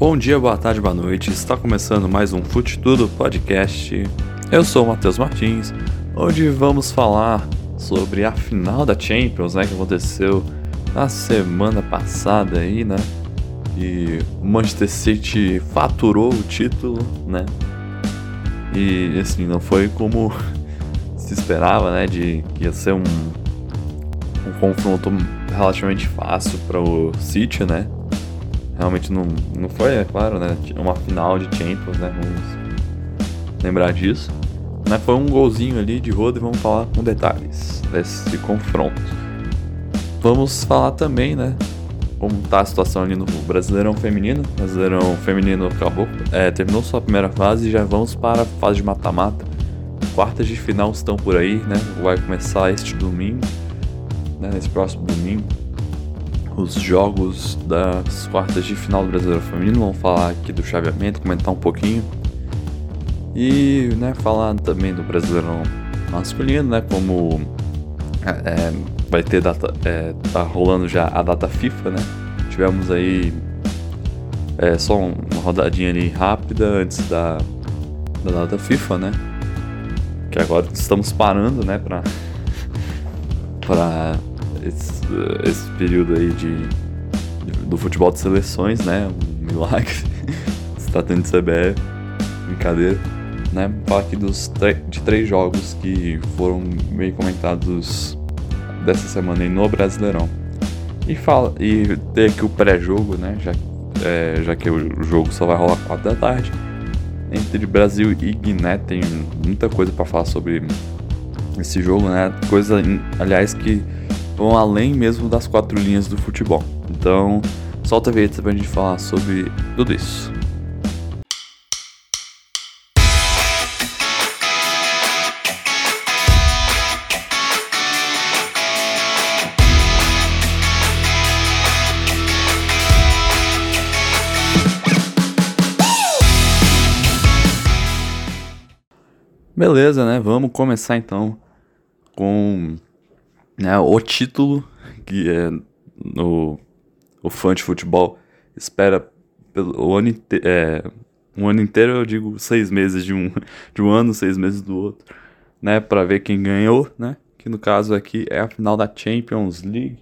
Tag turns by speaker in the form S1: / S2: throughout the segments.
S1: Bom dia, boa tarde, boa noite. Está começando mais um Fute Tudo Podcast. Eu sou o Matheus Martins. Hoje vamos falar sobre a final da Champions, né, que aconteceu na semana passada aí, né? E o Manchester City faturou o título, né? E assim, não foi como se esperava, né, de que ia ser um um confronto relativamente fácil para o City, né? Realmente não, não foi, é claro, né? Uma final de Champions, né? Vamos lembrar disso. Né? Foi um golzinho ali de roda e vamos falar com detalhes desse confronto. Vamos falar também, né? Como tá a situação ali no Brasileirão Feminino. O Brasileirão Feminino acabou, é, terminou sua primeira fase e já vamos para a fase de mata-mata. Quartas de final estão por aí, né? Vai começar este domingo, né? Nesse próximo domingo os jogos das quartas de final do Brasileiro Feminino. Vamos falar aqui do chaveamento, comentar um pouquinho. E né, falar também do Brasileirão Masculino, né? Como é, é, vai ter data. É, tá rolando já a data FIFA, né? Tivemos aí é, só uma rodadinha ali rápida antes da, da data FIFA, né? Que agora estamos parando, né? Pra, pra esse, esse período aí de, do futebol de seleções, né? Um milagre. Se tratando de CBF, brincadeira. Né? Falar aqui dos de três jogos que foram meio comentados dessa semana aí no Brasileirão. E, fala, e ter aqui o pré-jogo, né? Já, é, já que o jogo só vai rolar 4 da tarde. Entre Brasil e Guiné tem muita coisa para falar sobre esse jogo, né? Coisa, aliás, que vão além mesmo das quatro linhas do futebol. Então, solta a vinheta pra gente falar sobre tudo isso. Beleza, né? Vamos começar então com né, o título que é no, o fã de futebol espera pelo o ano, é, um ano inteiro, eu digo seis meses de um, de um ano, seis meses do outro, né, para ver quem ganhou, né, que no caso aqui é a final da Champions League,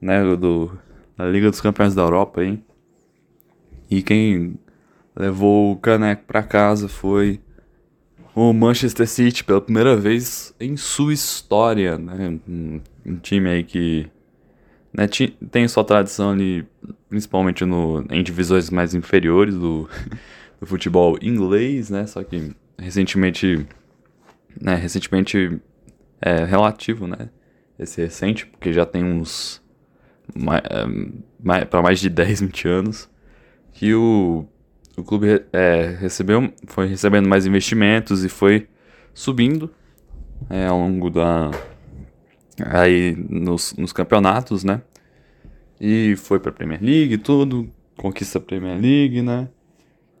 S1: né, do, da Liga dos Campeões da Europa, hein, e quem levou o caneco para casa foi o Manchester City pela primeira vez em sua história, né? Um, time aí que né, tem sua tradição ali, principalmente no, em divisões mais inferiores do, do futebol inglês, né? Só que recentemente, né? Recentemente é relativo, né? Esse recente, porque já tem uns mais, é, mais, para mais de 10, 20 anos que o o clube é, recebeu, foi recebendo mais investimentos e foi subindo é, ao longo da aí nos, nos campeonatos, né? E foi para Premier League e tudo, conquista a Premier League, né?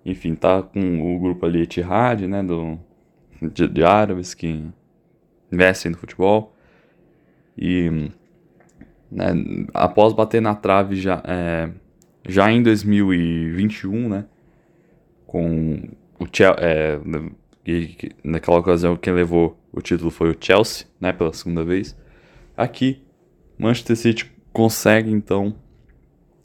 S1: Enfim, tá com o grupo ali Etihad, né, do de, de árabes que investem no futebol. E né, após bater na trave já, é, já em 2021, né? Com o Chelsea, é, naquela ocasião quem levou o título foi o Chelsea, né, pela segunda vez. Aqui, Manchester City consegue então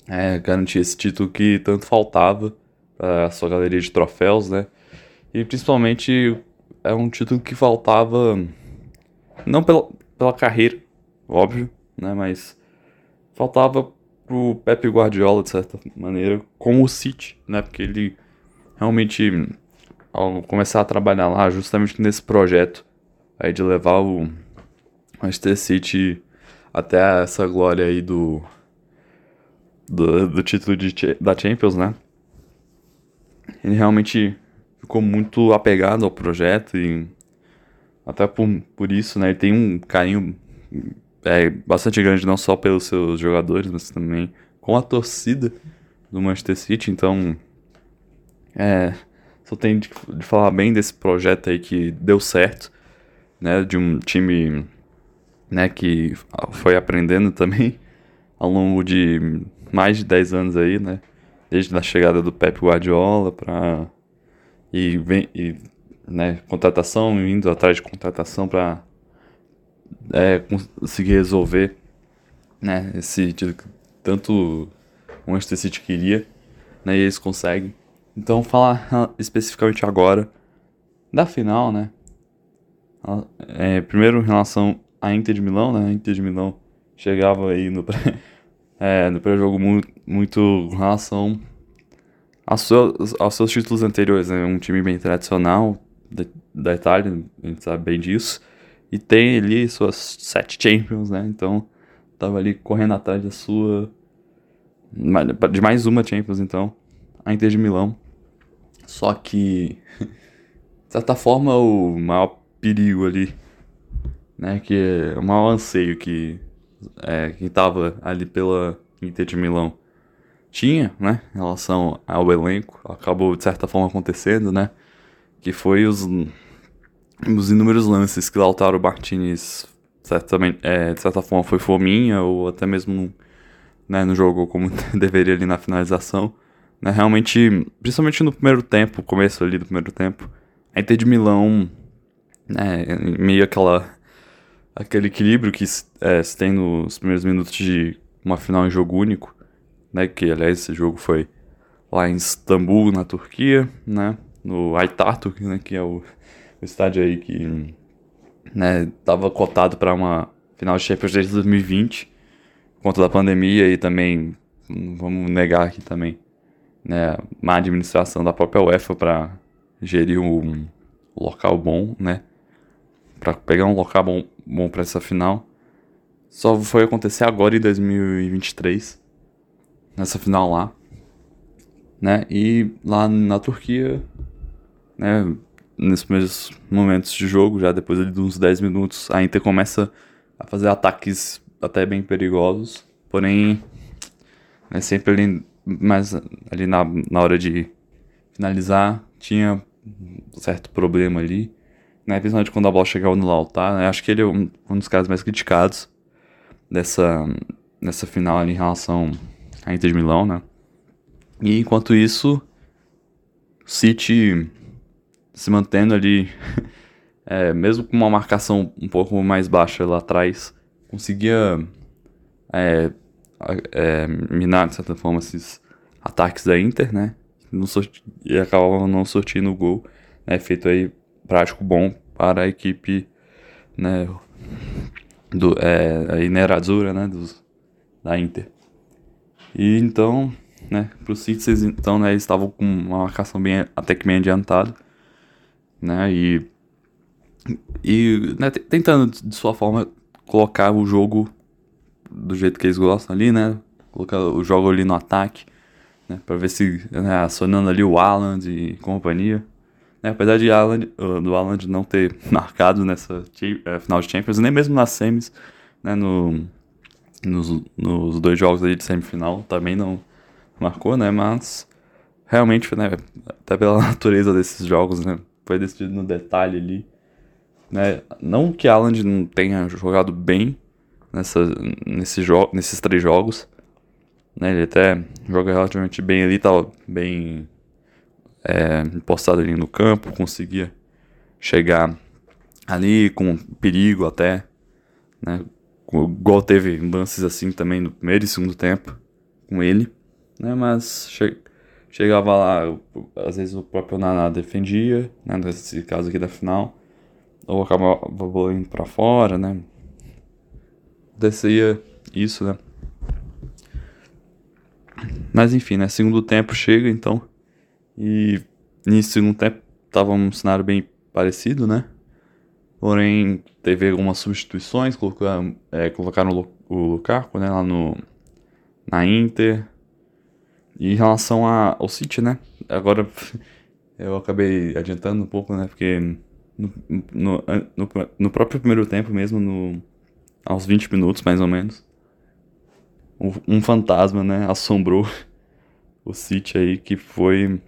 S1: é, garantir esse título que tanto faltava para a sua galeria de troféus, né? E principalmente é um título que faltava não pela, pela carreira, óbvio, né, mas faltava pro Pep Guardiola de certa maneira com o City, né? Porque ele realmente ao começar a trabalhar lá justamente nesse projeto aí de levar o Manchester City até essa glória aí do do, do título de, da Champions, né? Ele realmente ficou muito apegado ao projeto e até por, por isso, né? Ele tem um carinho é, bastante grande não só pelos seus jogadores, mas também com a torcida do Manchester City, então é, só tenho de, de, falar bem desse projeto aí que deu certo, né? De um time, né? Que foi aprendendo também ao longo de mais de 10 anos aí, né? desde a chegada do Pep Guardiola para e, vem, e né, contratação, indo atrás de contratação para é, conseguir resolver né, esse tanto o Manchester City queria, né, e eles conseguem. Então, falar especificamente agora da final, né? É, primeiro, em relação à Inter de Milão, né? A Inter de Milão chegava aí no, é, no pré-jogo muito, muito em relação aos seus, aos seus títulos anteriores, né? Um time bem tradicional da, da Itália, a gente sabe bem disso. E tem ali suas sete Champions, né? Então, tava ali correndo atrás da sua. De mais uma Champions, então. A Inter de Milão. Só que. De certa forma, o maior perigo ali. Né? Que é o maior anseio que. É, quem tava ali pela Inter de Milão tinha, né? Em relação ao elenco. Acabou, de certa forma, acontecendo, né? Que foi os os inúmeros lances que Lautaro Martinez certamente, é, de certa forma foi fominha ou até mesmo né, no jogo como deveria ali na finalização. Né, realmente, principalmente no primeiro tempo, começo ali do primeiro tempo, a Inter de Milão, né, meio aquela aquele equilíbrio que é, se tem nos primeiros minutos de uma final em jogo único, né, que aliás esse jogo foi lá em Istambul, na Turquia, né, no Aytaturk, né, que é o o estádio aí que né, tava cotado para uma final de Champions desde 2020, por conta da pandemia e também, vamos negar aqui também, né, má administração da própria UEFA para gerir um local bom, né, para pegar um local bom, bom para essa final. Só foi acontecer agora em 2023, nessa final lá, né, e lá na Turquia, né, nesses primeiros momentos de jogo, já depois de uns 10 minutos, a Inter começa a fazer ataques até bem perigosos, porém é sempre ali, mais ali na, na hora de finalizar, tinha um certo problema ali, né, principalmente quando a bola chegava no Lautaro, né, acho que ele é um, um dos caras mais criticados dessa, dessa final ali em relação à Inter de Milão, né, e enquanto isso, City se mantendo ali, é, mesmo com uma marcação um pouco mais baixa lá atrás, conseguia é, é, minar, de certa forma, esses ataques da Inter, né? e acabava não sortindo o gol, né? Feito aí prático bom para a equipe, né? Do, é, aí Nerazzurra, né? Dos, da Inter. E então, né? Para os Citizens, então, né? Eles estavam com uma marcação bem, até que bem adiantada né? E, e né, tentando, de sua forma, colocar o jogo do jeito que eles gostam ali, né? Colocar o jogo ali no ataque, né? Pra ver se, né, acionando ali o Alan e companhia. Né? Apesar de Alan, do Alan não ter marcado nessa é, final de Champions, nem mesmo nas semis, né? No, nos, nos dois jogos ali de semifinal, também não marcou, né? Mas realmente, né? Até pela natureza desses jogos, né? foi decidido no detalhe ali. Né? Não que Alan não tenha jogado bem nessa, nesse jo nesses três jogos. Né? Ele até joga relativamente bem ali, tava bem é, ali no campo, conseguia chegar ali com perigo até. Né? Igual teve lances assim também no primeiro e segundo tempo com ele. Né? Mas che Chegava lá, às vezes o próprio Naná defendia, né, nesse caso aqui da final, ou acabava indo pra fora, né. Descia isso, né. Mas enfim, né, segundo tempo chega então, e nesse segundo tempo tava um cenário bem parecido, né. Porém, teve algumas substituições, colocaram, é, colocaram o Lukaku, né, lá no, na Inter, e em relação a, ao City, né? Agora eu acabei adiantando um pouco, né? Porque no, no, no, no próprio primeiro tempo mesmo, no, aos 20 minutos mais ou menos, um, um fantasma, né? Assombrou o City aí, que foi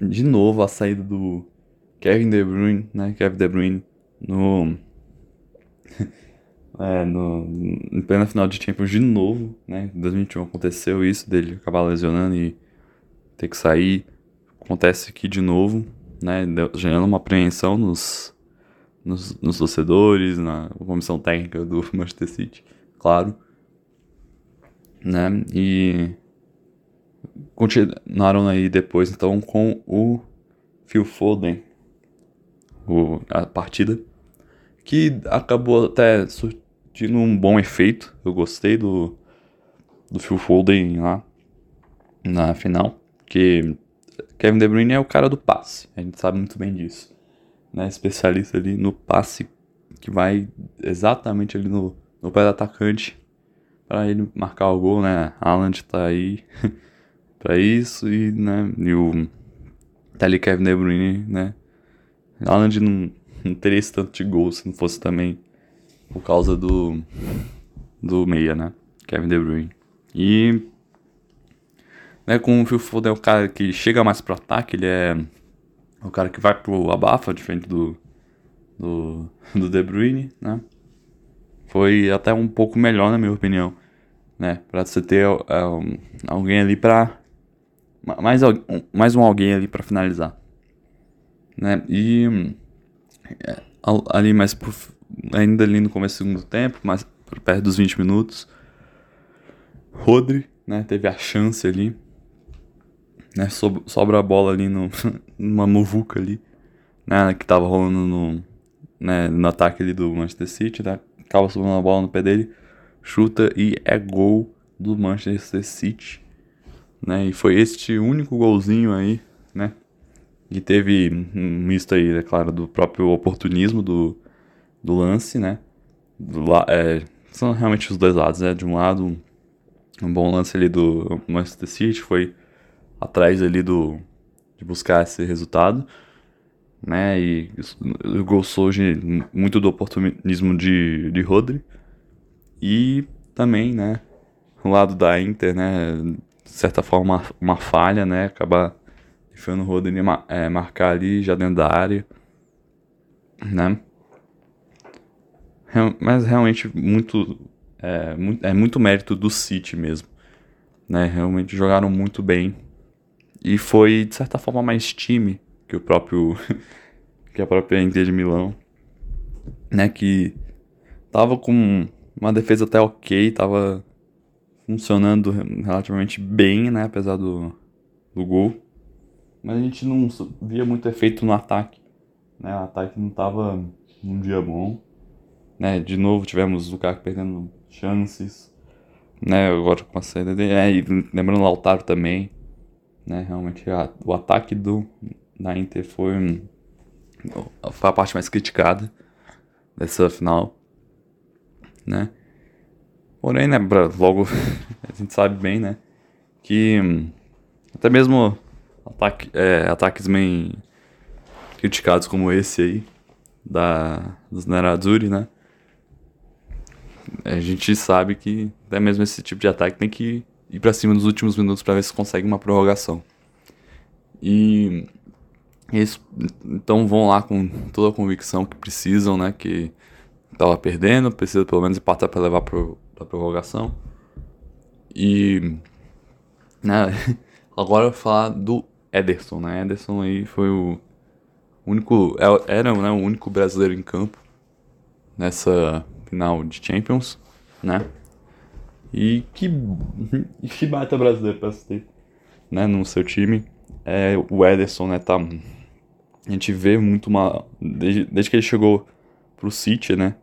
S1: de novo a saída do Kevin De Bruyne, né? Kevin De Bruyne no é, no, em plena final de Champions de novo, né? Em 2021 aconteceu isso dele acabar lesionando e ter que sair. Acontece aqui de novo, né? Gerando uma apreensão nos, nos, nos torcedores, na comissão técnica do Manchester City, claro. Né? E continuaram aí depois então com o Phil Foden, o, a partida, que acabou até surtindo um bom efeito. Eu gostei do, do Phil Foden lá na final, que Kevin De Bruyne é o cara do passe, a gente sabe muito bem disso. Né? Especialista ali no passe que vai exatamente ali no, no pé do atacante para ele marcar o gol, né? Haaland tá aí para isso e, né, e o tá ali Kevin De Bruyne, né? Haaland não, não teria esse tanto de gol se não fosse também por causa do do meia, né? Kevin De Bruyne. E né, com o Phil Foden é o cara que chega mais pro ataque, ele é o cara que vai pro abafa, diferente do, do, do De Bruyne, né? Foi até um pouco melhor, na minha opinião, né? Pra você ter um, alguém ali pra... Mais, mais um alguém ali pra finalizar, né? E é, ali mais pro, ainda ali no começo do segundo tempo, mais perto dos 20 minutos, Rodri, né? Teve a chance ali né? sobra a bola ali no, numa muvuca ali, né? Que tava rolando no, né, no ataque ali do Manchester City, né? Acaba sobrando a bola no pé dele, chuta e é gol do Manchester City, né? E foi este único golzinho aí, né? Teve um misto aí, é claro, do próprio oportunismo do, do lance, né? Do, é, são realmente os dois lados, né? De um lado, um bom lance ali do Manchester City foi atrás ali do de buscar esse resultado, né? E o gol surge muito do oportunismo de, de Rodri e também, né? O lado da Inter, né? De certa forma, uma falha, né? Acabar deixando o Rodri é, marcar ali já dentro da área, né? Mas realmente muito é, muito, é muito mérito do City mesmo, né? Realmente jogaram muito bem e foi, de certa forma, mais time que o próprio. que a própria Inter de Milão. Né? Que tava com uma defesa até ok, tava funcionando relativamente bem, né? Apesar do, do gol. Mas a gente não via muito efeito no ataque. Né? O ataque não tava num dia bom. Né? De novo tivemos o cara perdendo chances. Né? Agora com a saída dele. É, e lembrando o Lautaro também. Né? Realmente a, o ataque do, da Inter foi, foi a parte mais criticada dessa final. Né? Porém, né, logo a gente sabe bem, né, que até mesmo ataque, é, ataques bem criticados como esse aí, da, dos Nerazzurri, né, a gente sabe que até mesmo esse tipo de ataque tem que ir para cima nos últimos minutos para ver se consegue uma prorrogação. E eles então vão lá com toda a convicção que precisam, né? Que tava perdendo, precisa pelo menos empatar para levar para a prorrogação. E né, agora eu vou falar do Ederson, né? Ederson aí foi o único é, era né, o único brasileiro em campo nessa final de Champions, né? E que, que baita brasileiro pra ter né, no seu time. É, o Ederson, né, tá... A gente vê muito uma... Desde, desde que ele chegou pro City, né,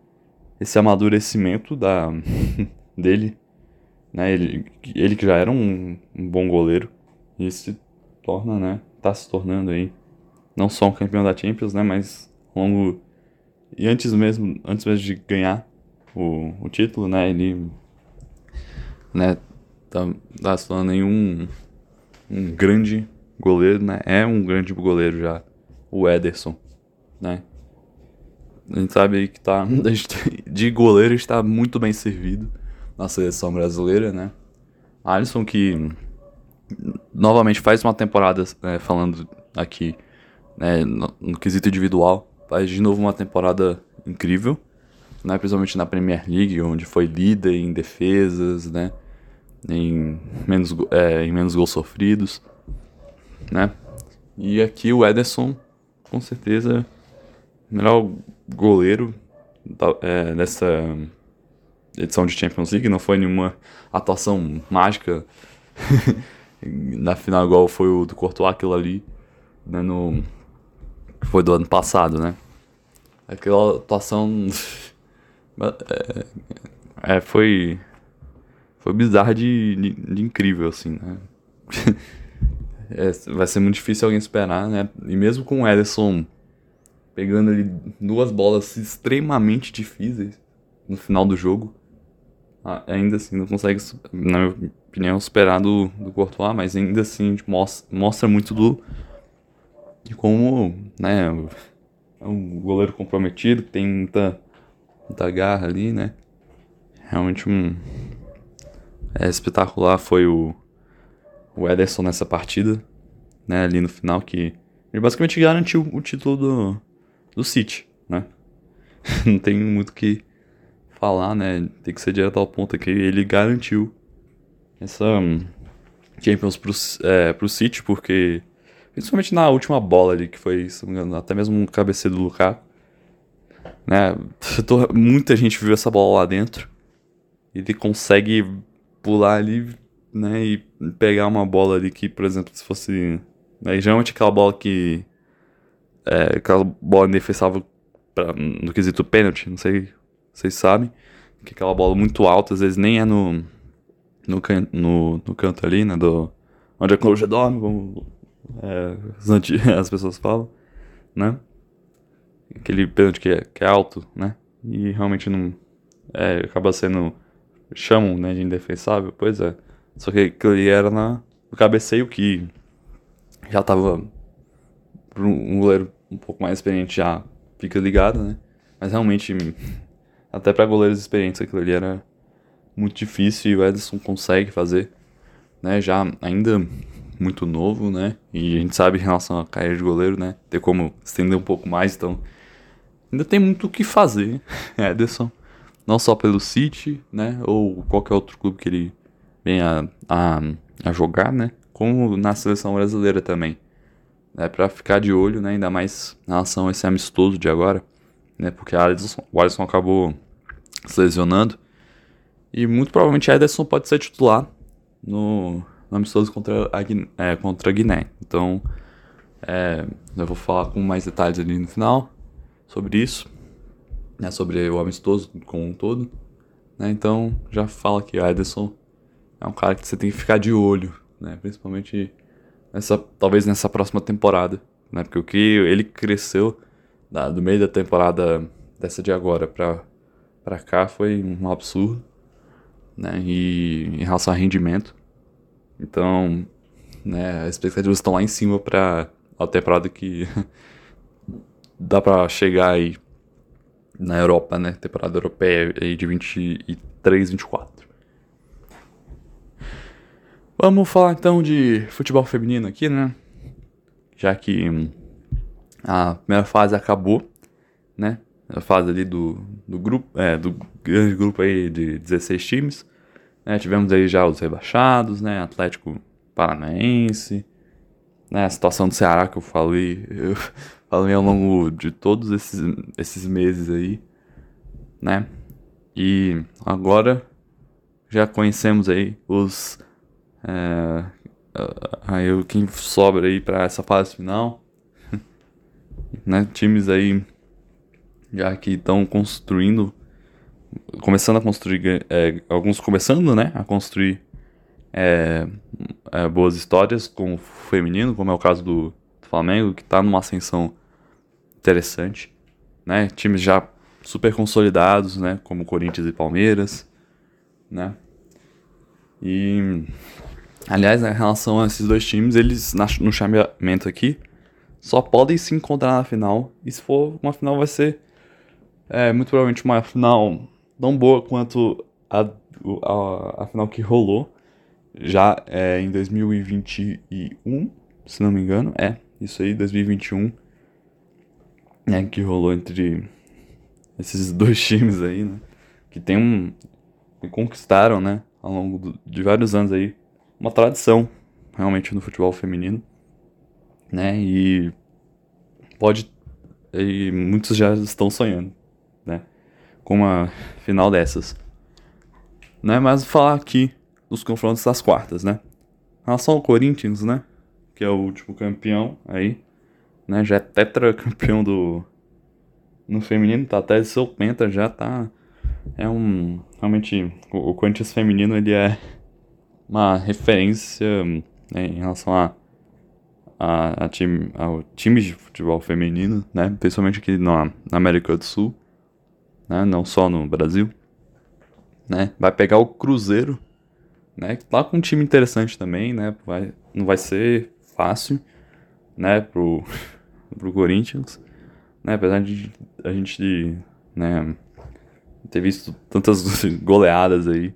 S1: esse amadurecimento da, dele, né, ele, ele que já era um, um bom goleiro, e se torna, né, tá se tornando aí, não só um campeão da Champions, né, mas longo... E antes mesmo, antes mesmo de ganhar o, o título, né, ele né? Tá, tá se tornando aí um, um grande goleiro, né? É um grande goleiro já, o Ederson, né? A gente sabe que tá, de goleiro está muito bem servido na seleção brasileira, né? Alisson que novamente faz uma temporada, né, falando aqui, né, no, no, quesito individual, faz de novo uma temporada incrível, né, principalmente na Premier League, onde foi líder em defesas, né, em menos, é, em menos gols sofridos. né? E aqui o Ederson, com certeza, melhor goleiro é, nessa edição de Champions League. Não foi nenhuma atuação mágica na final, igual foi o do Courtois, aquilo ali, né, no, foi do ano passado, né? Aquela atuação é, é, foi foi bizarra de, de, de incrível, assim, né? é, vai ser muito difícil alguém esperar, né? E mesmo com o Ederson pegando ali duas bolas extremamente difíceis no final do jogo, ainda assim não consegue, na minha opinião, superar do, do Courtois, mas ainda assim mostra, mostra muito do de como, né, é um goleiro comprometido, que tem muita, muita garra ali, né? Realmente um é, espetacular foi o o Ederson nessa partida, né, ali no final, que ele basicamente garantiu o título do, do City, né? Não tem muito o que falar, né? Tem que ser direto ao ponto aqui. Ele garantiu essa um, Champions pro, é, pro City, porque principalmente na última bola ali, que foi, se não me engano, até mesmo um cabeceio do Lukaku, né? Muita gente viu essa bola lá dentro. Ele consegue pular ali né, e pegar uma bola ali que, por exemplo, se fosse. Né, geralmente aquela bola que. É, aquela bola indefensável pra, no quesito pênalti, não sei se vocês sabem. Que aquela bola muito alta, às vezes nem é no. No, can, no, no canto ali, né? Do, onde a coruja dorme, como é, as pessoas falam, né? Aquele pênalti que é, que é alto, né? E realmente não. É, acaba sendo. Chamam né, de indefensável, pois é. Só que aquilo ali era na, no cabeceio que já tava. Um goleiro um pouco mais experiente já fica ligado, né? Mas realmente, até para goleiros experientes, aquilo ali era muito difícil e o Edson consegue fazer, né? Já ainda muito novo, né? E a gente sabe em relação à carreira de goleiro, né? Ter como estender um pouco mais, então ainda tem muito o que fazer, Ederson. Não só pelo City, né? Ou qualquer outro clube que ele bem a, a, jogar, né? Como na seleção brasileira também. É para ficar de olho, né? Ainda mais em relação a esse amistoso de agora, né? Porque Alisson, o Alisson acabou se lesionando. E muito provavelmente Ederson pode ser titular no, no amistoso contra a, é, contra a Guiné. Então, é, eu vou falar com mais detalhes ali no final sobre isso, né? Sobre o amistoso como um todo. Né? Então, já fala que a Ederson é um cara que você tem que ficar de olho, né? Principalmente nessa, talvez nessa próxima temporada, né? Porque o que ele cresceu da, do meio da temporada dessa de agora pra, cá foi um absurdo, né? E em relação a rendimento. Então, né, as expectativas estão lá em cima pra a temporada que dá pra chegar aí na Europa, né? Temporada europeia aí de 23, 24. Vamos falar então de futebol feminino aqui, né? Já que a primeira fase acabou, né? A fase ali do, do grupo, é, do grande grupo aí de 16 times. Né? Tivemos aí já os rebaixados, né? Atlético Paranaense, né? A situação do Ceará que eu falei, eu falei ao longo de todos esses, esses meses aí, né? E agora já conhecemos aí os é, aí quem sobra aí para essa fase final, né? Times aí já que estão construindo, começando a construir, é, alguns começando, né, a construir é, é, boas histórias com o feminino, como é o caso do, Flamengo, que está numa ascensão interessante, né? Times já super consolidados, né, como Corinthians e Palmeiras, né? E Aliás, em relação a esses dois times, eles no chameamento aqui só podem se encontrar na final. E se for uma final, vai ser é, muito provavelmente uma final tão boa quanto a, a, a final que rolou já é, em 2021, se não me engano. É, isso aí, 2021. É, que rolou entre esses dois times aí, né? Que tem um. que conquistaram, né? Ao longo do, de vários anos aí uma tradição realmente no futebol feminino, né? E pode e muitos já estão sonhando, né? Com uma final dessas. Né? Mas falar aqui dos confrontos das quartas, né? Em relação ao Corinthians, né? Que é o último campeão aí, né? Já é tetracampeão do no feminino, tá até seu penta já tá é um realmente o, o Corinthians feminino ele é uma referência né, em relação a a, a time, ao time de futebol feminino, né? Principalmente aqui na, na América do Sul, né? Não só no Brasil, né? Vai pegar o Cruzeiro, né? Que tá com um time interessante também, né? Vai, não vai ser fácil, né? Pro, pro Corinthians, né? Apesar de a gente, né? Ter visto tantas goleadas aí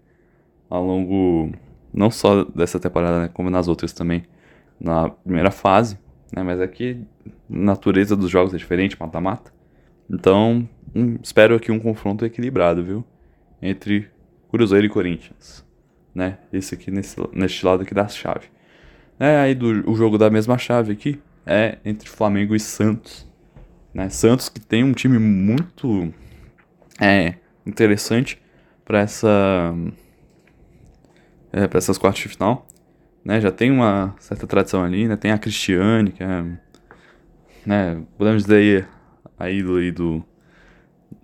S1: ao longo, não só dessa temporada, né? Como nas outras também na primeira fase, né? Mas aqui a natureza dos jogos é diferente, mata-mata. Então, um, espero aqui um confronto equilibrado, viu? Entre Cruzeiro e Corinthians, né? Esse aqui nesse, neste lado aqui da chave. É, aí do, o jogo da mesma chave aqui é entre Flamengo e Santos, né? Santos que tem um time muito é, interessante para essa é, para essas quartas de final né, já tem uma certa tradição ali, né? Tem a Cristiane, que é, né, podemos dizer aí do, do,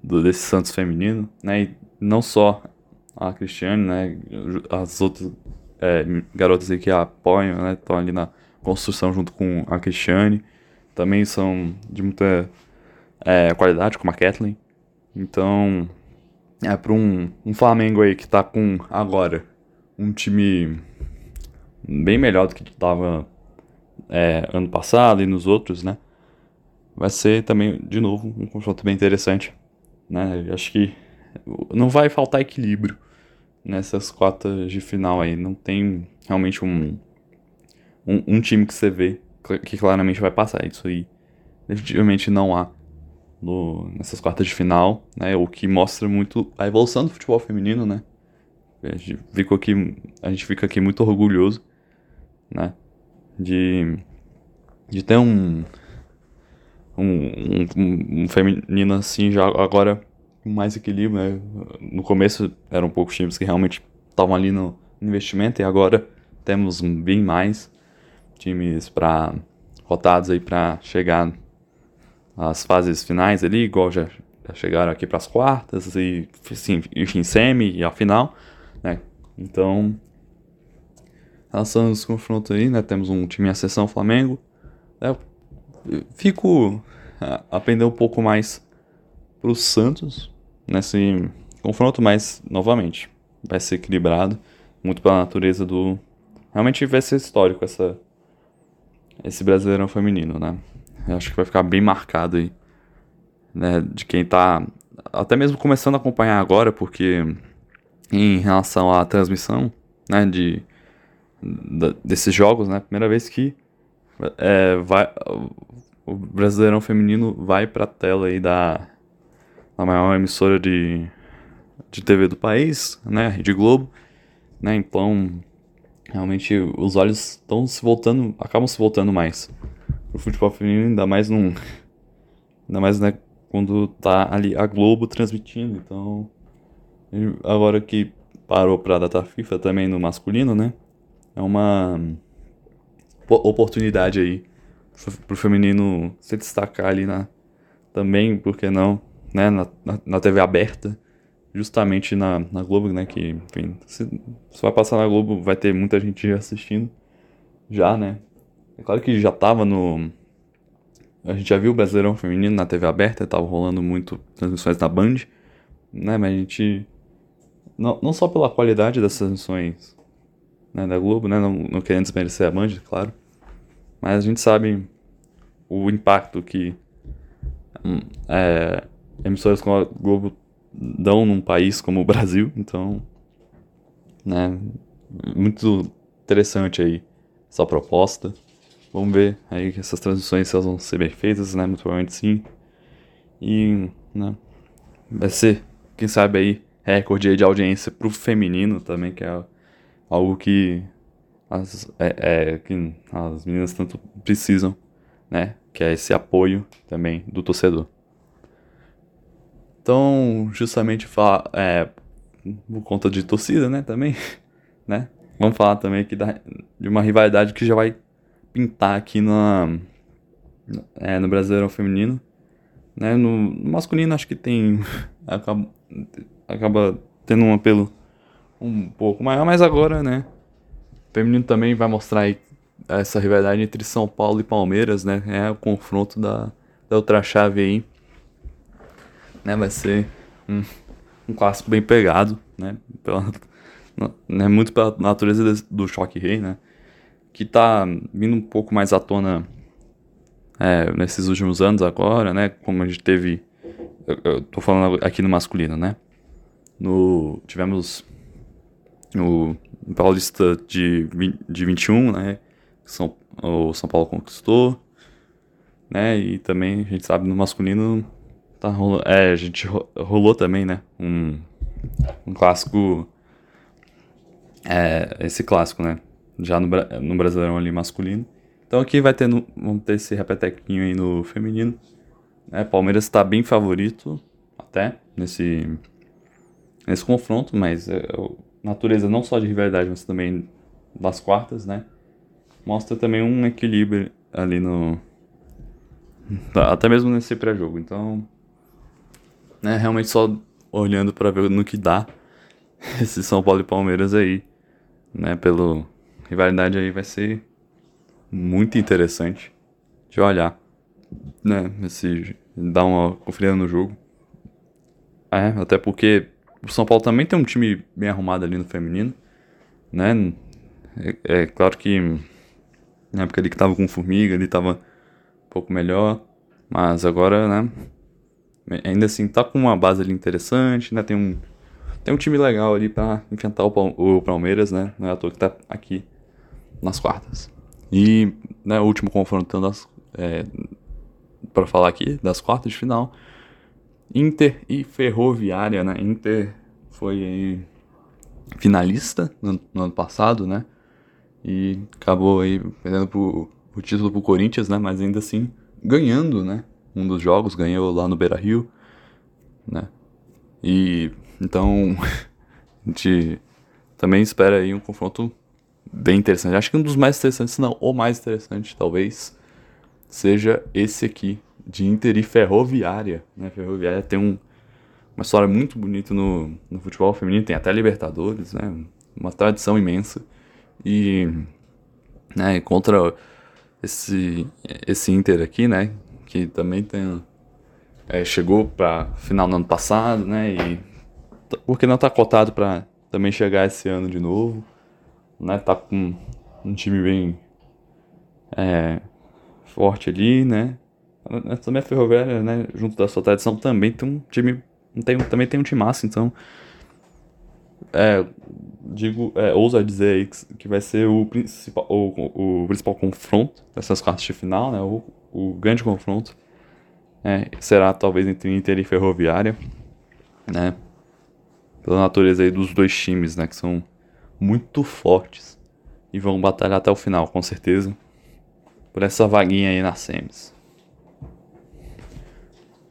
S1: do desse Santos feminino, né? E não só a Cristiane, né? As outras é, garotas aí que a apoiam, né? Estão ali na construção junto com a Cristiane. Também são de muita é, qualidade, como a Kathleen. Então, é para um, um Flamengo aí que tá com agora um time bem melhor do que estava é, ano passado e nos outros, né? Vai ser também, de novo, um confronto bem interessante, né? Acho que não vai faltar equilíbrio nessas quartas de final aí. Não tem realmente um, um, um time que você vê que claramente vai passar. Isso aí definitivamente não há no, nessas quartas de final, né? O que mostra muito a evolução do futebol feminino, né? A gente, fica aqui, a gente fica aqui muito orgulhoso né? De, de ter um, um, um, um feminino assim já agora com mais equilíbrio, né? No começo eram poucos times que realmente estavam ali no investimento e agora temos bem mais times para rotados aí para chegar às fases finais ali, igual já, já chegaram aqui para as quartas e sim, enfim, semi e a final, né? Então, relação aos confrontos aí, né? Temos um time em acessão Flamengo. Eu fico a aprender um pouco mais pro Santos nesse confronto, mas novamente vai ser equilibrado, muito pela natureza do. Realmente vai ser histórico essa esse Brasileirão feminino, né? Eu acho que vai ficar bem marcado aí, né? De quem tá até mesmo começando a acompanhar agora, porque em relação à transmissão, né? De desses jogos, né? Primeira vez que é, vai, o Brasileirão Feminino vai pra tela aí da, da maior emissora de, de TV do país, né? Rede Globo, né? Então, realmente os olhos estão se voltando, acabam se voltando mais pro futebol feminino, ainda mais num. Ainda mais, né? Quando tá ali a Globo transmitindo, então. Agora que parou pra data FIFA também no masculino, né? é uma oportunidade aí pro feminino se destacar ali na também, por que não, né, na, na, na TV aberta, justamente na, na Globo, né, que, enfim, se, se vai passar na Globo, vai ter muita gente assistindo já, né. É claro que já tava no a gente já viu o Brasileirão Feminino na TV aberta, tava rolando muito transmissões na Band, né, mas a gente não, não só pela qualidade das transmissões né, da Globo, né, não, não querendo desmerecer a Band, claro, mas a gente sabe o impacto que hum, é, emissoras como a Globo dão num país como o Brasil, então, né, muito interessante aí essa proposta. Vamos ver aí que essas transmissões se elas vão ser bem feitas, né, muito provavelmente sim. E, né, vai ser, quem sabe aí, recorde de audiência pro feminino também, que é algo que as, é, é, que as meninas tanto precisam né? Que é esse apoio também do torcedor. Então, justamente falar, é, por conta de torcida, né, também, né? Vamos falar também aqui da, de uma rivalidade que já vai pintar aqui na, é, no Brasileirão Feminino. Né? No, no, masculino acho que tem. acaba, acaba tendo um apelo um pouco maior, mas agora, né? O feminino também vai mostrar aí essa rivalidade entre São Paulo e Palmeiras, né? É o confronto da, da outra chave aí. Né? Vai ser um, um clássico bem pegado, né? Pela, né? Muito pela natureza do choque rei, né? Que tá vindo um pouco mais à tona é, nesses últimos anos agora, né? Como a gente teve. Eu, eu tô falando aqui no masculino, né? No, tivemos o Paulista de, de 21, né? São, o São Paulo conquistou, né? E também a gente sabe no masculino tá rolando, é, a gente rolou também, né? Um, um clássico, é, esse clássico, né? Já no, no Brasileirão ali masculino. Então aqui vai ter, no, vamos ter esse repetequinho aí no feminino. É, Palmeiras está bem favorito até nesse, nesse confronto, mas é, natureza não só de rivalidade, mas também das quartas, né? Mostra também um equilíbrio ali no. Até mesmo nesse pré-jogo. Então. É realmente só olhando para ver no que dá esse São Paulo e Palmeiras aí. Né? Pelo rivalidade aí vai ser muito interessante de olhar, né? Esse, dar uma conferida no jogo. É, até porque o São Paulo também tem um time bem arrumado ali no feminino, né? É, é claro que na época ali que tava com Formiga, ele tava um pouco melhor, mas agora, né? Ainda assim, tá com uma base ali interessante, né? Tem um, tem um time legal ali para enfrentar o, Palmeiras, né? Não é à toa que tá aqui nas quartas. E né, o último confronto das, é, para falar aqui das quartas de final, Inter e Ferroviária, né? Inter foi aí, finalista no, no, ano passado, né? E acabou aí perdendo pro, o título pro Corinthians, né? Mas ainda assim ganhando, né? Um dos jogos ganhou lá no Beira Rio, né? E então a gente também espera aí um confronto bem interessante. Acho que um dos mais interessantes, não, o mais interessante, talvez, seja esse aqui, de Inter e Ferroviária. Né? Ferroviária tem um, uma história muito bonita no, no futebol feminino, tem até Libertadores, né? uma tradição imensa. E né, contra esse, esse Inter aqui, né? Que também tem. É, chegou para final do ano passado, né? E porque não está cotado para também chegar esse ano de novo né? Tá com um time bem é, forte ali, né? Também a Ferroviária, né? Junto da sua tradição, também tem um time. Tem, também tem um time massa, então. É, digo, é, ousa dizer que vai ser o principal, o, o principal confronto dessas quartas de final, né? O, o grande confronto é, será talvez entre Inter e Ferroviária, né? Pela natureza aí dos dois times, né? Que são muito fortes e vão batalhar até o final, com certeza, por essa vaguinha aí na SEMIS.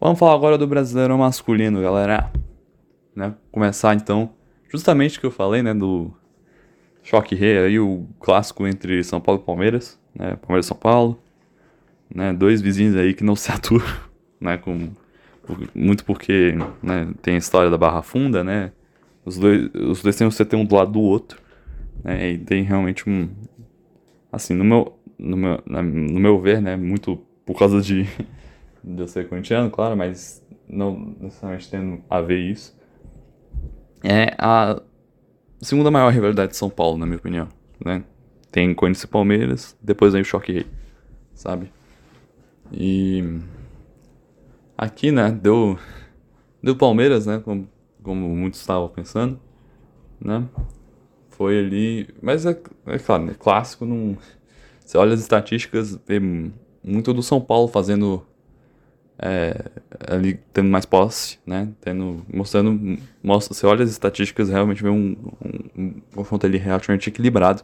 S1: Vamos falar agora do brasileiro masculino, galera. Né? Começar então, justamente o que eu falei, né, do choque rei aí, o clássico entre São Paulo e Palmeiras, né, Palmeiras e São Paulo, né, dois vizinhos aí que não se aturam, né, com, muito porque, né, tem a história da Barra Funda, né, os dois, os dois têm que ter um do lado do outro. Né? E tem realmente um. Assim, no meu, no meu, no meu ver, né? Muito por causa de, de eu ser corintiano, claro, mas não necessariamente tendo a ver isso. É a segunda maior rivalidade de São Paulo, na minha opinião. Né? Tem Corinthians e Palmeiras, depois vem o Choque Rei, sabe? E aqui, né, deu, deu Palmeiras, né, como como muitos estavam pensando, né? Foi ali, mas é, é claro, né? clássico não. Você olha as estatísticas, vê muito do São Paulo fazendo é, ali tendo mais posse, né? Tendo, mostrando, mostra, você olha as estatísticas, realmente vê um, um, um confronto ali relativamente equilibrado.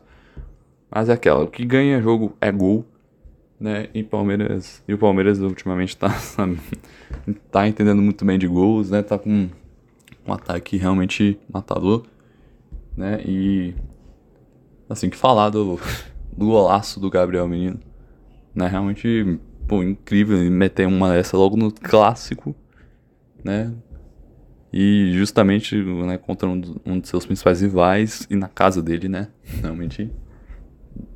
S1: Mas é aquela, o que ganha jogo é gol, né? E Palmeiras, e o Palmeiras ultimamente tá, tá entendendo muito bem de gols, né? Tá com um ataque realmente matador, né? E assim que falar do, do golaço do Gabriel Menino, né? Realmente, pô, incrível meter uma dessa logo no clássico, né? E justamente né, contra um, um dos seus principais rivais e na casa dele, né? Realmente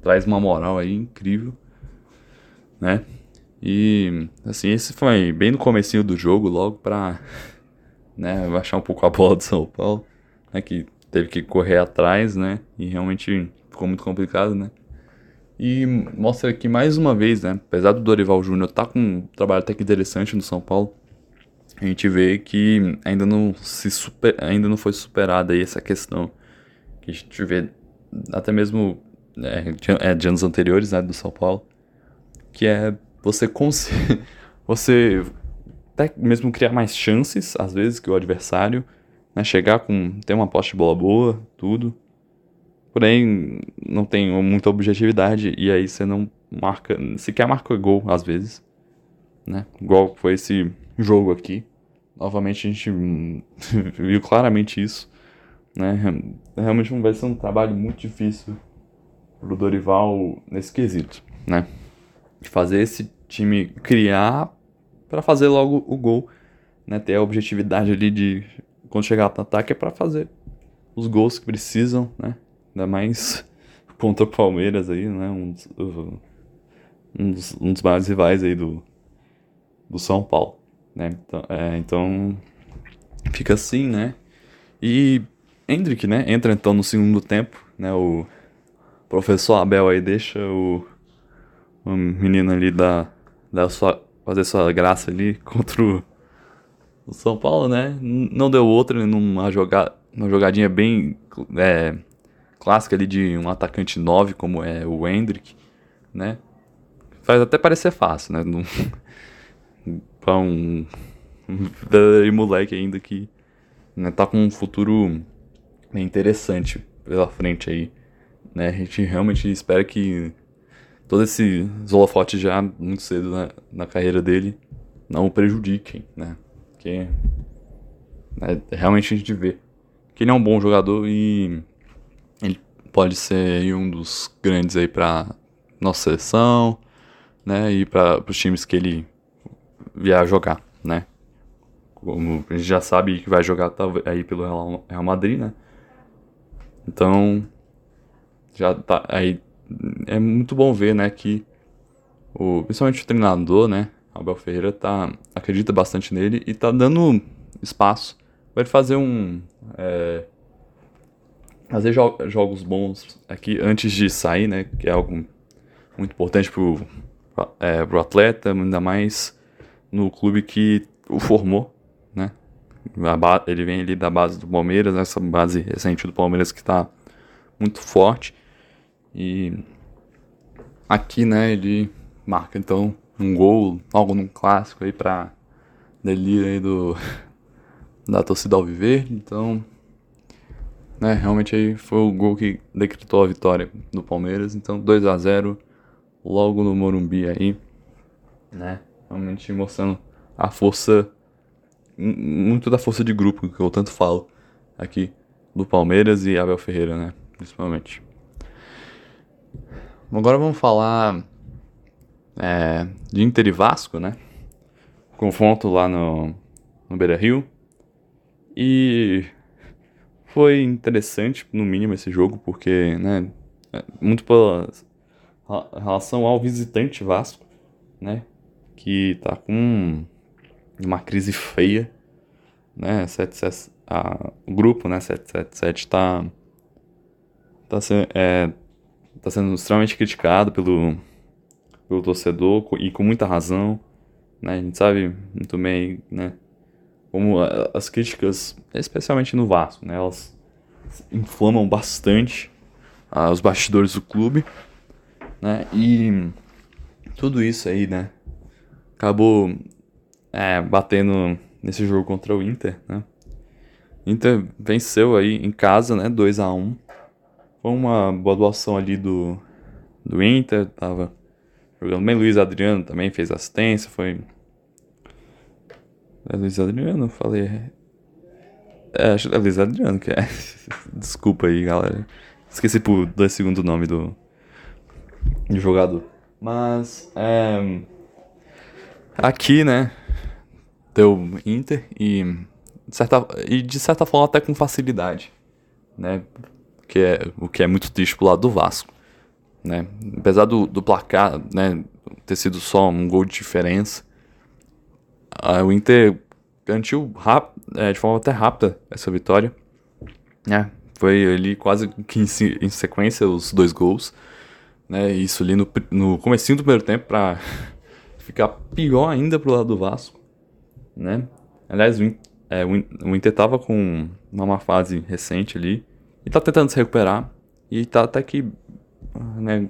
S1: traz uma moral aí incrível, né? E assim, esse foi bem no comecinho do jogo, logo pra né, baixar um pouco a bola do São Paulo, né, que teve que correr atrás, né, e realmente ficou muito complicado, né. E mostra aqui mais uma vez, né, apesar do Dorival Júnior estar tá com um trabalho até que interessante no São Paulo, a gente vê que ainda não se super, ainda não foi superada aí essa questão que a gente vê até mesmo é, de, é, de anos anteriores, né, do São Paulo, que é você conseguir você até mesmo criar mais chances, às vezes, que o adversário, né? Chegar com. ter uma poste de bola boa, tudo. Porém, não tem muita objetividade e aí você não marca. sequer marca gol, às vezes. Né? Igual foi esse jogo aqui. Novamente a gente viu claramente isso. Né? Realmente vai ser um trabalho muito difícil pro Dorival nesse quesito, né? De fazer esse time criar para fazer logo o gol, né? Ter a objetividade ali de quando chegar no ataque é para fazer os gols que precisam, né? Ainda mais contra o Palmeiras aí, né? Um dos, um dos, um dos maiores rivais aí do, do São Paulo, né? Então, é, então fica assim, né? E Hendrick, né? Entra então no segundo tempo, né? O professor Abel aí deixa o, o menino ali da, da sua fazer sua graça ali contra o, o São Paulo, né? Não deu outra numa jogada, uma jogadinha bem é, clássica ali de um atacante 9 como é o Hendrick, né? Faz até parecer fácil, né? Pra um, um moleque ainda que né, tá com um futuro interessante pela frente aí, né? A gente realmente espera que todo esse holofote já muito cedo na, na carreira dele não o prejudiquem, né? Que né, realmente a gente vê que ele é um bom jogador e ele pode ser um dos grandes aí para nossa seleção, né? E para os times que ele vier jogar, né? Como a gente já sabe que vai jogar aí pelo Real Madrid, né? Então já tá aí é muito bom ver, né, que o, principalmente o treinador, né, Abel Ferreira tá, acredita bastante nele e tá dando espaço para ele fazer um é, fazer jo jogos bons aqui antes de sair, né, que é algo muito importante pro, é, pro atleta, ainda mais no clube que o formou, né, ele vem ali da base do Palmeiras, essa base recente do Palmeiras que está muito forte e aqui, né, ele marca então um gol, algo num clássico aí pra delírio aí do da torcida ao viver. Então, né, realmente aí foi o gol que decretou a vitória do Palmeiras. Então, 2 a 0 logo no Morumbi aí, né? Realmente mostrando a força muito da força de grupo que eu tanto falo aqui do Palmeiras e Abel Ferreira, né, principalmente. Agora vamos falar é, de Inter e Vasco, né? Confronto lá no, no Beira Rio. E foi interessante, no mínimo, esse jogo, porque, né? É, muito pela relação ao visitante Vasco, né? Que tá com uma crise feia, né? 77, a, o grupo, né? 777 tá, tá sendo, é, está sendo extremamente criticado pelo, pelo torcedor e com muita razão. Né? A gente sabe muito bem né, como as críticas, especialmente no Vasco, né, elas inflamam bastante ah, os bastidores do clube. Né? E tudo isso aí né, acabou é, batendo nesse jogo contra o Inter. Né? Inter venceu aí em casa, né, 2 a 1 foi uma boa doação ali do, do Inter, tava jogando bem. Luiz Adriano também fez assistência, foi. É Luiz Adriano? Falei. É, acho que é Luiz Adriano que é. Desculpa aí, galera. Esqueci por dois segundos o nome do, do jogador. Mas, é, aqui, né, deu Inter e de certa, e de certa forma até com facilidade, né, que é, o que é muito triste pro lado do Vasco, né, apesar do, do placar, né, ter sido só um gol de diferença, a, o Inter garantiu rap, é, de forma até rápida essa vitória, né, foi ali quase que em, em sequência os dois gols, né? Isso ali no, no comecinho do primeiro tempo para ficar pior ainda pro lado do Vasco, né? Aliás, o, é, o Inter tava com uma fase recente ali e tá tentando se recuperar e tá até que, né?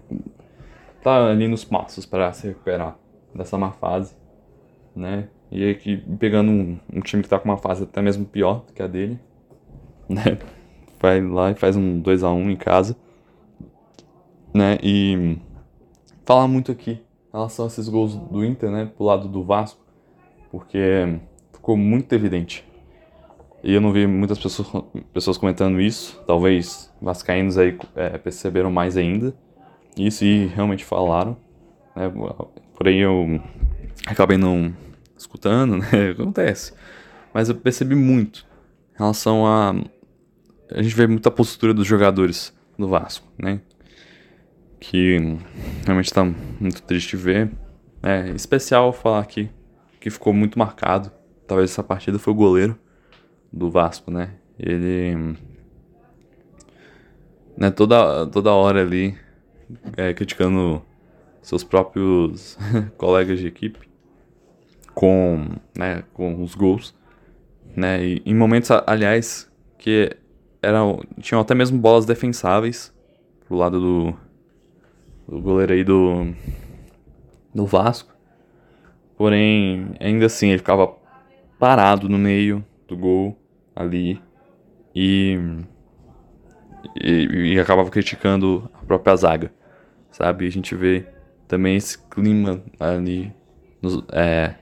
S1: Tá ali nos passos para se recuperar dessa má fase, né? E aqui pegando um, um time que tá com uma fase até mesmo pior que a dele, né? vai lá e faz um 2 a 1 em casa. Né? E falar muito aqui em relação a esses gols do Inter, né, pro lado do Vasco, porque ficou muito evidente. E eu não vi muitas pessoas, pessoas comentando isso, talvez vascaínos aí é, perceberam mais ainda isso e realmente falaram. Né? Porém eu acabei não escutando, né? Acontece. Mas eu percebi muito em relação a a gente vê muita postura dos jogadores do Vasco, né? Que realmente está muito triste ver. É especial falar aqui que ficou muito marcado. Talvez essa partida foi o goleiro do Vasco, né? Ele. Né, toda, toda hora ali é, criticando seus próprios colegas de equipe com, né, com os gols. Né? E em momentos, aliás, que eram, tinham até mesmo bolas defensáveis pro lado do, do goleiro aí do, do Vasco. Porém, ainda assim, ele ficava parado no meio do gol ali e, e, e acabava criticando a própria zaga, sabe? A gente vê também esse clima ali, no, é,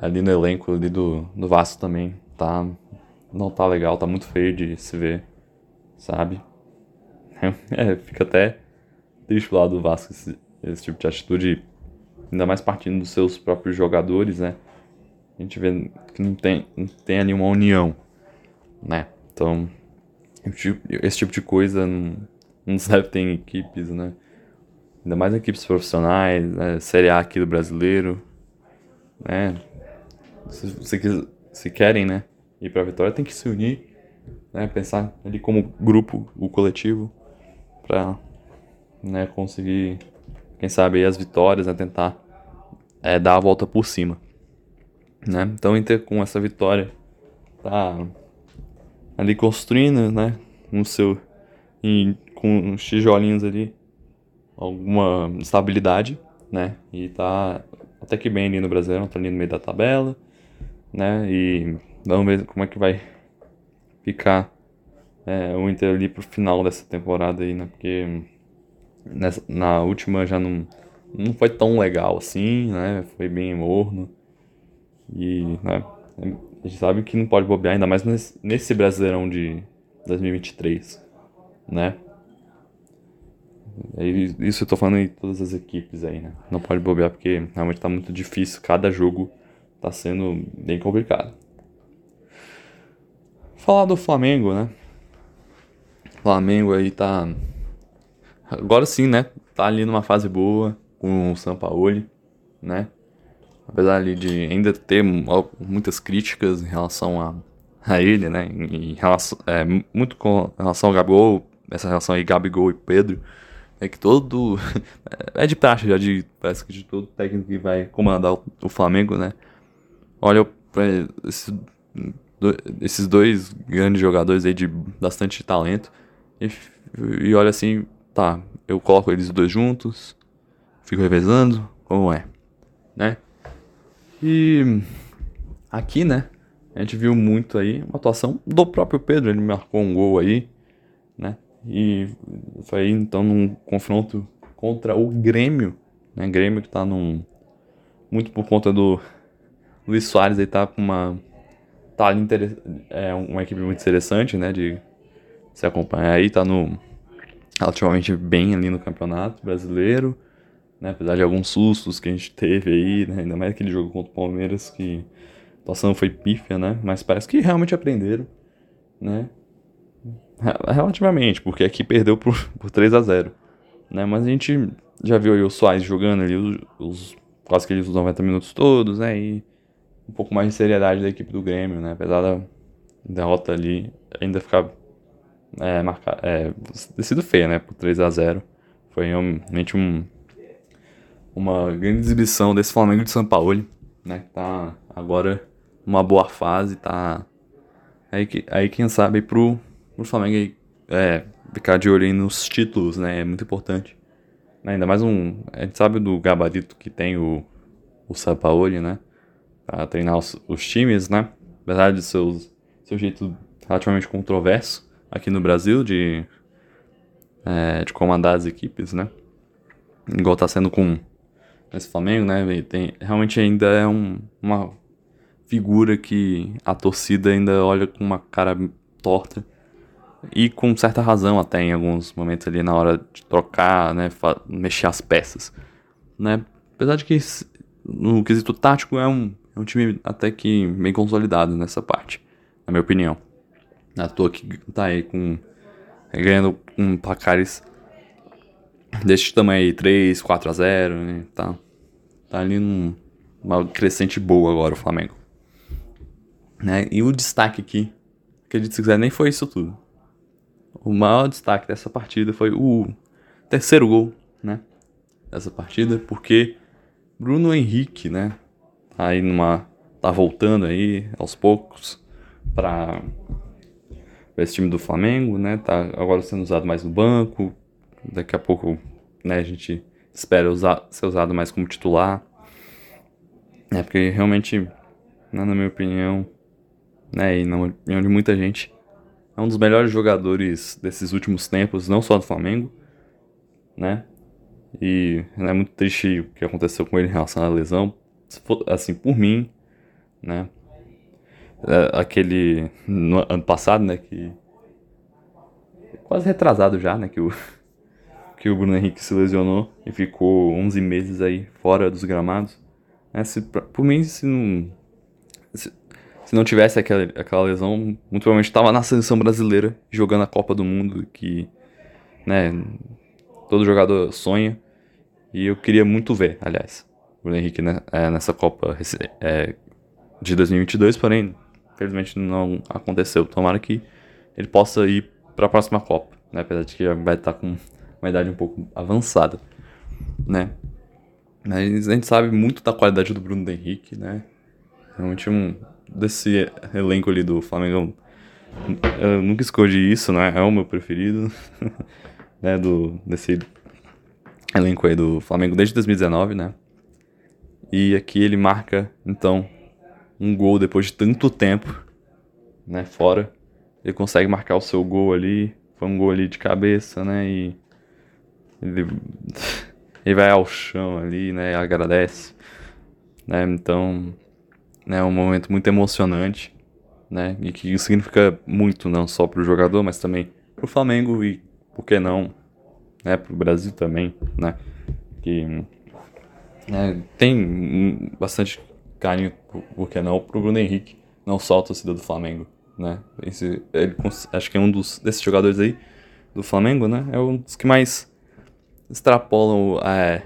S1: ali no elenco ali do, do Vasco também, tá não tá legal, tá muito feio de se ver, sabe? É, fica até triste lado do Vasco esse, esse tipo de atitude, ainda mais partindo dos seus próprios jogadores, né? A gente vê que não tem, não tem ali uma união, né? Então, esse tipo de coisa não, não se ter em equipes, né? Ainda mais equipes profissionais, né? Série A aqui do brasileiro, né? Se, se, se querem, né? ir para a vitória, tem que se unir, né, pensar ali como grupo, o coletivo, para né, conseguir, quem sabe, as vitórias, né, tentar é, dar a volta por cima. Né? Então, Inter com essa vitória tá ali construindo, né, no seu em, com os tijolinhos ali alguma estabilidade, né? E tá até que bem ali no Brasileirão, tá ali no meio da tabela, né? E Vamos ver como é que vai ficar é, o Inter ali pro final dessa temporada aí, né? Porque nessa, na última já não, não foi tão legal assim, né? Foi bem morno. E né, a gente sabe que não pode bobear, ainda mais nesse, Brasileirão de 2023, né? Isso eu tô falando em todas as equipes aí, né? Não pode bobear porque realmente tá muito difícil, cada jogo tá sendo bem complicado. Falar do Flamengo, né? Flamengo aí tá. Agora sim, né? Tá ali numa fase boa com o Sampaoli, né? Apesar de ainda ter muitas críticas em relação a, a ele, né? Em relação, é, muito com relação ao Gabigol, essa relação aí Gabigol e Pedro. É que todo. É de praxe já de. Parece que de todo técnico que vai comandar o, o Flamengo, né? Olha pra esse do, esses dois grandes jogadores aí de bastante talento. E, e olha assim, tá, eu coloco eles dois juntos, fico revezando, como é, né? E aqui, né, a gente viu muito aí uma atuação do próprio Pedro, ele marcou um gol aí, né? E foi então num confronto contra o Grêmio, Né? Grêmio que tá num. Muito por conta do Luiz Soares aí tá com uma. Tá inter... é uma equipe muito interessante, né? De se acompanhar aí, tá no. Relativamente bem ali no campeonato brasileiro. Né? Apesar de alguns sustos que a gente teve aí, né? ainda mais aquele jogo contra o Palmeiras que a atuação foi pífia, né? Mas parece que realmente aprenderam, né? Relativamente, porque aqui perdeu por, por 3 a 0 né? Mas a gente já viu aí o Soares jogando ali os, os quase que os 90 minutos todos, né? E um pouco mais de seriedade da equipe do Grêmio, né? Apesar da derrota ali ainda ficar é, marcar, é, sido feia, né? Por 3 a 0 Foi realmente um, uma grande exibição desse Flamengo de São Paulo, né? Que tá agora numa boa fase, tá. Aí, aí quem sabe pro, pro Flamengo é, ficar de olho nos títulos, né? É muito importante. Né? Ainda mais um. A gente sabe do gabarito que tem o, o Sampaoli, né? Pra treinar os, os times, né? Apesar de seus, seu jeito relativamente controverso aqui no Brasil de, é, de comandar as equipes, né? Igual tá sendo com esse Flamengo, né? Tem, realmente ainda é um, uma figura que a torcida ainda olha com uma cara torta e com certa razão até em alguns momentos ali na hora de trocar, né, mexer as peças, né? Apesar de que no quesito tático é um, é um time até que bem consolidado nessa parte, na minha opinião. À toa que tá aí com ganhando com placares deste tamanho aí, 3, 4 a 0, né? Tá, tá ali numa crescente boa agora o Flamengo. Né? E o destaque aqui, acredito se quiser, nem foi isso tudo o maior destaque dessa partida foi o terceiro gol, né? Dessa partida, porque Bruno Henrique, né? Tá aí numa. tá voltando aí aos poucos para esse time do Flamengo, né? Tá agora sendo usado mais no banco. Daqui a pouco, né, a gente espera usar, ser usado mais como titular. É porque realmente, né, na minha opinião, né, e na opinião de muita gente, é um dos melhores jogadores desses últimos tempos, não só do Flamengo, né? E é muito triste o que aconteceu com ele em relação à lesão. assim, por mim, né? É, aquele no ano passado, né, que quase retrasado já, né, que o que o Bruno Henrique se lesionou e ficou 11 meses aí fora dos gramados. É, se, por mim, se não se, se não tivesse aquela, aquela lesão, muito provavelmente estava na seleção brasileira jogando a Copa do Mundo, que né, todo jogador sonha. E eu queria muito ver, aliás, o Bruno Henrique né, é, nessa Copa é, de 2022, porém, infelizmente não aconteceu. Tomara que ele possa ir para a próxima Copa, né, apesar de que vai estar com uma idade um pouco avançada, né. Mas a gente sabe muito da qualidade do Bruno Henrique, né. Realmente um, desse elenco ali do Flamengo, eu nunca escolhi isso, né? É o meu preferido, né? Do, desse elenco aí do Flamengo desde 2019, né? E aqui ele marca, então, um gol depois de tanto tempo, né? Fora. Ele consegue marcar o seu gol ali. Foi um gol ali de cabeça, né? E ele, ele vai ao chão ali, né? Agradece. Né? Então, né, um momento muito emocionante, né, e que significa muito não só para o jogador, mas também para o Flamengo e, por que não, né, para o Brasil também, né, que né, tem bastante carinho, por que não, para o Bruno Henrique, não só a torcida do Flamengo, né, Esse, ele, acho que é um dos, desses jogadores aí do Flamengo, né, é um dos que mais extrapolam é,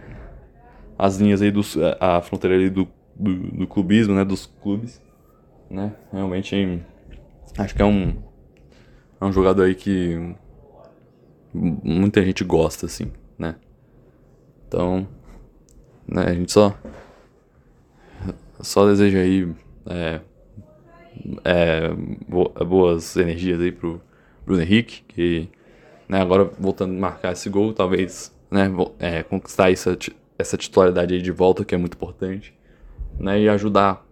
S1: as linhas aí, dos, a fronteira ali do do, do clubismo, né, dos clubes, né, realmente acho que é um, é um jogador aí que muita gente gosta, assim, né, então, né, a gente só, só deseja aí, é, é, boas energias aí pro Bruno Henrique, que, né, agora voltando a marcar esse gol, talvez, né, é, conquistar essa, essa titularidade aí de volta, que é muito importante né, e ajudar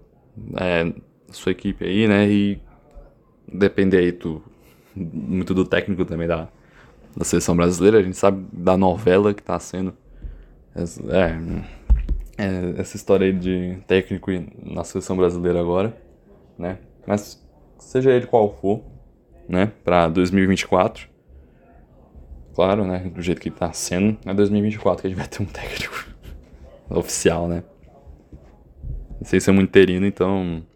S1: é, sua equipe aí, né, e depender aí do, muito do técnico também da, da seleção brasileira. A gente sabe da novela que está sendo É, é, essa história aí de técnico na seleção brasileira agora, né? Mas seja ele qual for, né? Para 2024, claro, né? Do jeito que tá sendo, é 2024 que a gente vai ter um técnico oficial, né? Sem ser muito interino, então,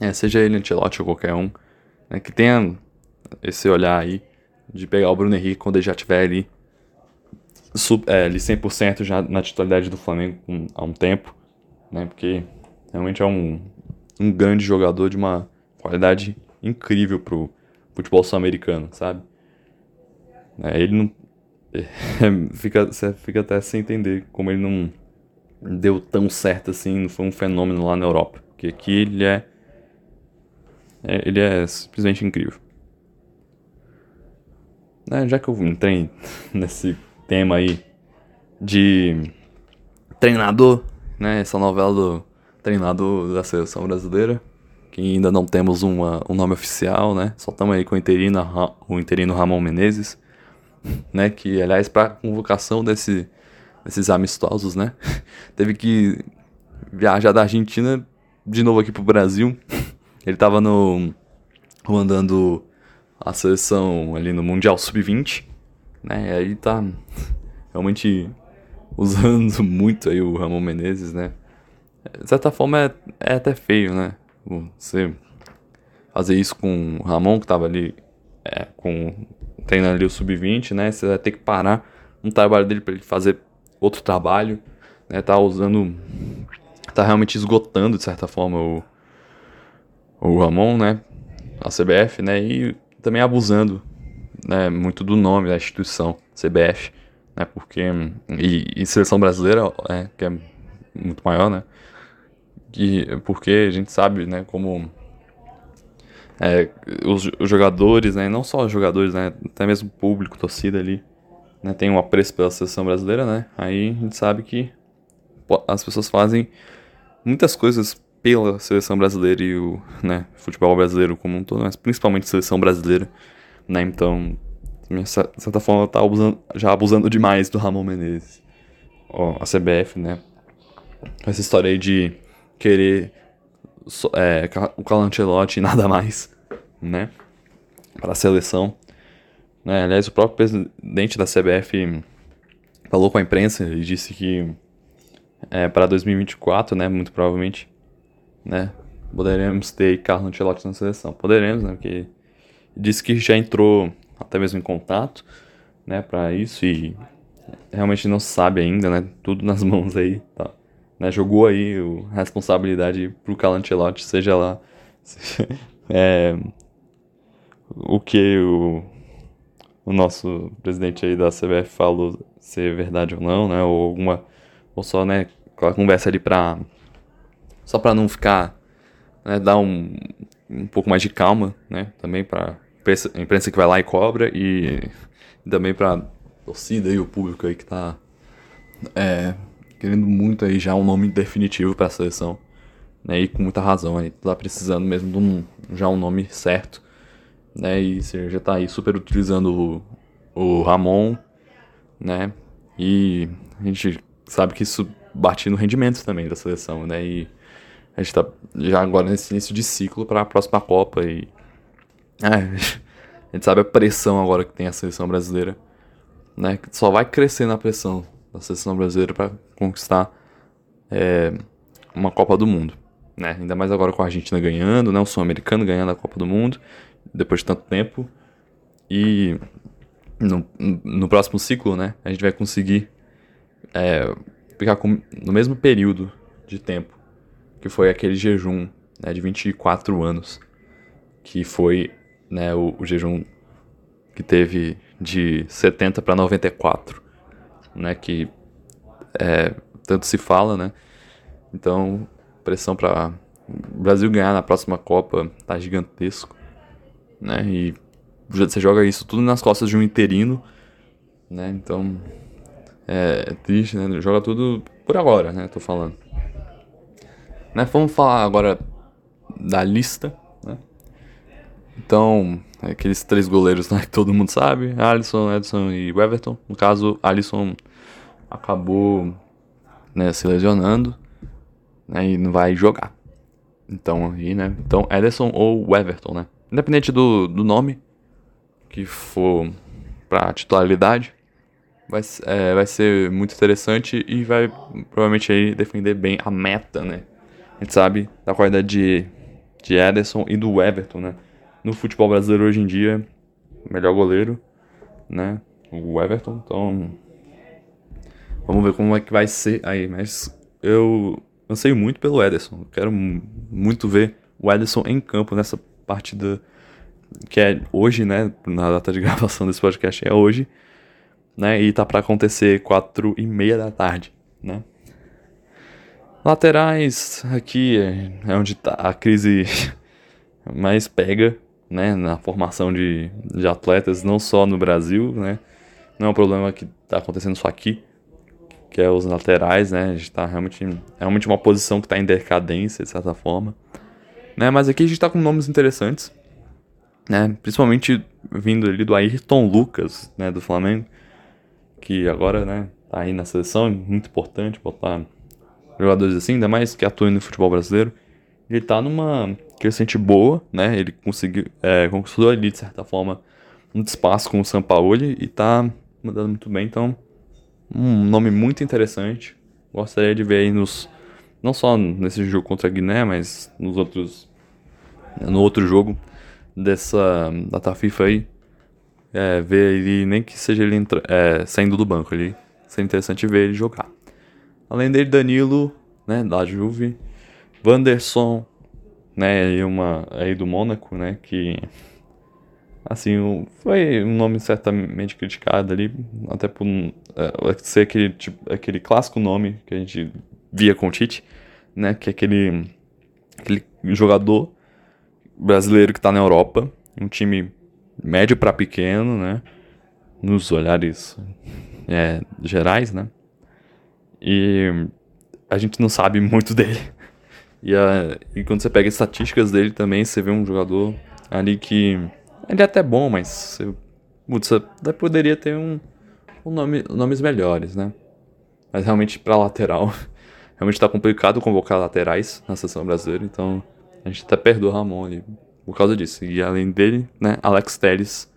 S1: é, seja ele Ancelotti ou qualquer um, né? Que tenha esse olhar aí de pegar o Bruno Henrique quando ele já tiver ali sub, é, ali 100% já na titularidade do Flamengo um, há um tempo, né? Porque realmente é um, um grande jogador de uma qualidade incrível pro futebol sul-americano, sabe? É, ele não. É, fica, você fica até sem entender como ele não deu tão certo assim, não foi um fenômeno lá na Europa. Porque aqui ele é. é ele é simplesmente incrível. É, já que eu entrei nesse tema aí de treinador, né? Essa novela do treinador da seleção brasileira, que ainda não temos uma, um nome oficial, né? Só estamos aí com o interino, o interino Ramon Menezes, né? Que, aliás, para convocação desse, desses amistosos, né? Teve que viajar da Argentina de novo aqui pro Brasil. Ele tava no mandando a seleção ali no Mundial Sub-20, né? E aí tá realmente usando muito aí o Ramon Menezes, né? De certa forma é, é até feio, né? Você fazer isso com o Ramon, que tava ali é, com, treinando ali o Sub-20, né? Você vai ter que parar um trabalho dele para ele fazer outro trabalho, né? Tá usando... Tá realmente esgotando, de certa forma, o, o Ramon, né? A CBF, né? E também abusando né, muito do nome da instituição, CBF, né, porque e, e seleção brasileira, é, que é muito maior, né, que porque a gente sabe, né, como é, os, os, jogadores, né, não só os jogadores, né, até mesmo o público, torcida ali, né, tem um apreço pela seleção brasileira, né, aí a gente sabe que as pessoas fazem muitas coisas pela seleção brasileira e o né, futebol brasileiro como um todo, mas principalmente a seleção brasileira né? Então, de certa forma, tá abusando, já abusando demais do Ramon Menezes. Ó, a CBF, né? Essa história aí de querer é, o Calancelotti e nada mais, né? Para a seleção. Né? Aliás, o próprio presidente da CBF falou com a imprensa e disse que é, para 2024, né? Muito provavelmente, né? Poderemos ter Carlo Ancelotti na seleção. Poderemos, né? Porque disse que já entrou até mesmo em contato, né, para isso e realmente não sabe ainda, né, tudo nas mãos aí, tá, né, jogou aí a responsabilidade pro Calancelotti, seja lá é, o que o, o nosso presidente aí da CBF falou ser verdade ou não, né, ou alguma, ou só, né, aquela conversa ali pra, só pra não ficar, né, dar um, um pouco mais de calma, né? Também para a imprensa que vai lá e cobra e também para torcida e o público aí que tá é, querendo muito aí já um nome definitivo para a seleção, né? E com muita razão, aí tá precisando mesmo de um já um nome certo, né? E você já tá aí super utilizando o, o Ramon, né? E a gente sabe que isso bate no rendimento também da seleção, né? E a gente tá já agora nesse início de ciclo para a próxima Copa e. É, a gente sabe a pressão agora que tem a seleção brasileira, né? Só vai crescer na pressão da seleção brasileira para conquistar é, uma Copa do Mundo, né? Ainda mais agora com a Argentina ganhando, né? O sul-americano ganhando a Copa do Mundo depois de tanto tempo e no, no próximo ciclo, né? A gente vai conseguir é, ficar com, no mesmo período de tempo que foi aquele jejum né, de 24 anos, que foi né, o, o jejum que teve de 70 para 94, né, que é, tanto se fala, né? Então, pressão para o Brasil ganhar na próxima Copa tá gigantesco, né? E você joga isso tudo nas costas de um interino, né? Então, é, é triste, né? Joga tudo por agora, né? Tô falando. Né? Vamos falar agora da lista. Né? Então, aqueles três goleiros né, que todo mundo sabe: Alisson, Edson e Everton. No caso, Alisson acabou né, se lesionando né, e não vai jogar. Então, aí, né? Então, Ederson ou Everton, né? Independente do, do nome que for para titularidade, vai, é, vai ser muito interessante e vai provavelmente aí defender bem a meta, né? A gente sabe da qualidade de, de Ederson e do Everton, né? No futebol brasileiro hoje em dia, melhor goleiro, né? O Everton, então vamos ver como é que vai ser aí, mas eu anseio muito pelo Ederson, quero muito ver o Ederson em campo nessa partida que é hoje, né, na data de gravação desse podcast é hoje, né, e tá para acontecer quatro e meia da tarde, né. Laterais, aqui é, é onde tá a crise mais pega, né, na formação de, de atletas, não só no Brasil, né, não é um problema que tá acontecendo só aqui, que é os laterais, né, a gente tá realmente, é realmente uma posição que tá em decadência, de certa forma, né, mas aqui a gente tá com nomes interessantes, né? Principalmente vindo ali do Ayrton Lucas, né, do Flamengo, que agora, né, tá aí na seleção, é muito importante botar jogadores assim, ainda mais que atuam no futebol brasileiro. Ele tá numa crescente boa, né? Ele conseguiu, é, conquistou ali de certa forma um espaço com o Sampaoli e tá mandando muito bem, então um nome muito interessante. Gostaria de ver aí nos não só nesse jogo contra a Guiné, mas nos outros no outro jogo dessa data FIFA aí, é, ver ele, nem que seja ele entra, é, saindo do banco ali, seria interessante ver ele jogar. Além dele, Danilo, né, da Juve, Wanderson, né, e uma aí do Mônaco, né, que assim, foi um nome certamente criticado ali, até por é, ser aquele, tipo, aquele clássico nome que a gente via com o Tite, né, que é aquele, aquele jogador brasileiro que está na Europa, um time médio para pequeno, né? Nos olhares é, gerais, né? E a gente não sabe muito dele. E, a, e quando você pega as estatísticas dele também, você vê um jogador ali que. Ele é até bom, mas você, você até poderia ter um, um nome, nomes melhores, né? Mas realmente para lateral, realmente está complicado convocar laterais na seleção brasileira, então a gente até perdoa Ramon ali por causa disso. E além dele, né, Alex Telles,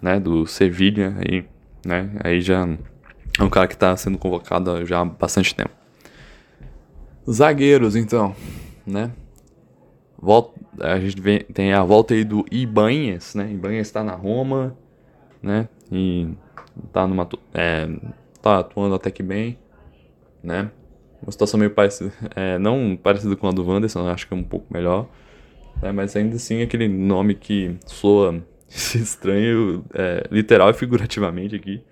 S1: né, do Sevilha, aí, né, aí já é um cara que está sendo convocado já há bastante tempo. Zagueiros, então, né, volta, a gente vem, tem a volta aí do Ibanhas, né, Ibanhas está na Roma, né, e tá numa, é, tá atuando até que bem, né, uma situação meio parecida, é, não parecida com a do Wanderson, acho que é um pouco melhor, né, mas ainda assim aquele nome que soa estranho, é, literal e figurativamente aqui,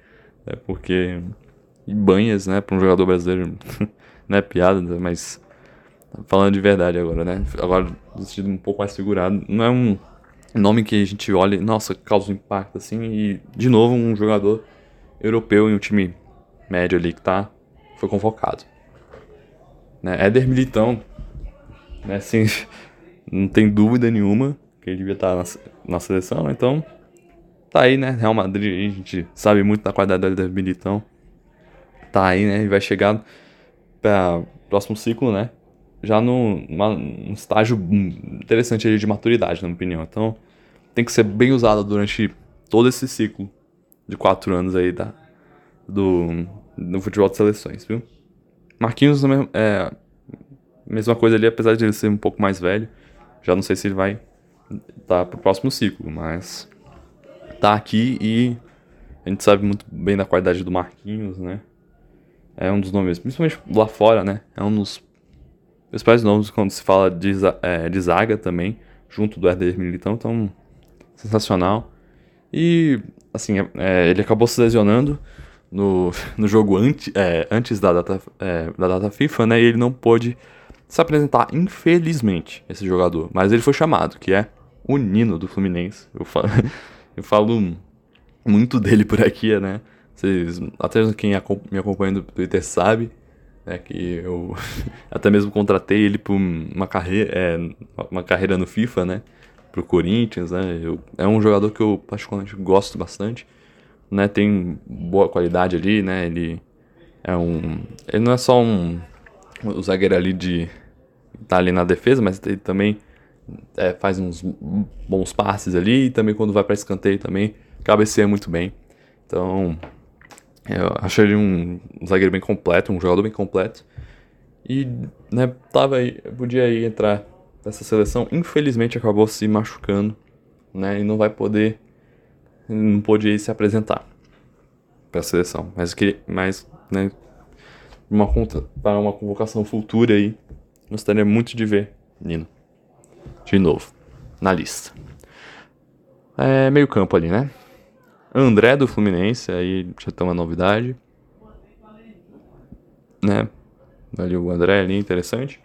S1: né, porque banhas, né, para um jogador brasileiro, não é piada, né, mas falando de verdade agora, né, agora no sentido um pouco mais figurado, não é um nome que a gente olha, nossa, causa um impacto assim, e de novo um jogador europeu em um time médio ali que tá, foi convocado né? Éder Militão, né? Assim, não tem dúvida nenhuma que ele devia estar na, na seleção, então tá aí, né? Real Madrid, a gente sabe muito da qualidade do Militão. Tá aí, né? E vai chegar para próximo ciclo, né? Já num, num estágio interessante ali de maturidade, na minha opinião. Então, tem que ser bem usado durante todo esse ciclo de quatro anos aí da, do, do futebol de seleções, viu? Marquinhos é mesma coisa ali, apesar de ele ser um pouco mais velho. Já não sei se ele vai estar tá pro próximo ciclo, mas tá aqui e a gente sabe muito bem da qualidade do Marquinhos, né? É um dos nomes, principalmente lá fora, né? É um dos principais nomes quando se fala de, é, de zaga também, junto do Herder Militão, então sensacional. E, assim, é, ele acabou se lesionando, no, no jogo anti, é, antes da data, é, da data FIFA, né? E ele não pôde se apresentar, infelizmente, esse jogador. Mas ele foi chamado, que é o Nino do Fluminense. Eu falo, eu falo muito dele por aqui, né? Vocês, até quem me acompanha no Twitter sabe né, que eu até mesmo contratei ele por uma carreira, é, uma carreira no FIFA, né? Pro Corinthians, né? Eu, é um jogador que eu particularmente gosto bastante né, tem boa qualidade ali, né, ele é um. Ele não é só um. O zagueiro ali de. tá ali na defesa, mas ele também é, faz uns bons passes ali. E também quando vai para escanteio também cabeceia muito bem. Então. Eu acho ele um, zagueiro bem completo, um jogador bem completo. E, né, tava aí, podia aí entrar nessa seleção. Infelizmente acabou se machucando, né, e não vai poder, não pôde se apresentar para a seleção. Mas, mas né, uma, para uma convocação futura aí, gostaria muito de ver Nino de novo na lista. É meio campo ali, né? André do Fluminense, aí já tem uma novidade. Né? Ali o André ali, interessante.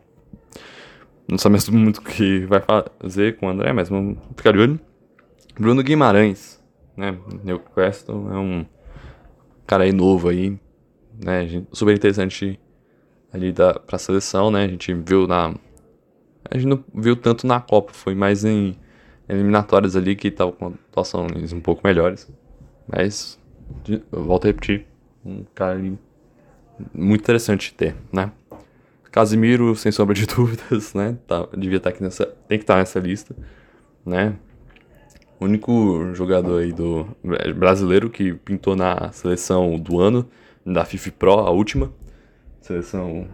S1: Não sabemos muito o que vai fazer com o André, mas vamos ficar de olho. Bruno Guimarães, né? Newcastle é um cara aí novo aí, né? Super interessante ali da, pra seleção, né? A gente viu na. A gente não viu tanto na Copa, foi mais em eliminatórias ali que tava com atuações um pouco melhores. Mas, eu volto a repetir, um cara muito interessante de ter, né? Casimiro, sem sombra de dúvidas, né? Tá, devia estar tá aqui nessa. Tem que estar tá nessa lista, né? O único jogador aí do brasileiro que pintou na seleção do ano da FIFA Pro, a última seleção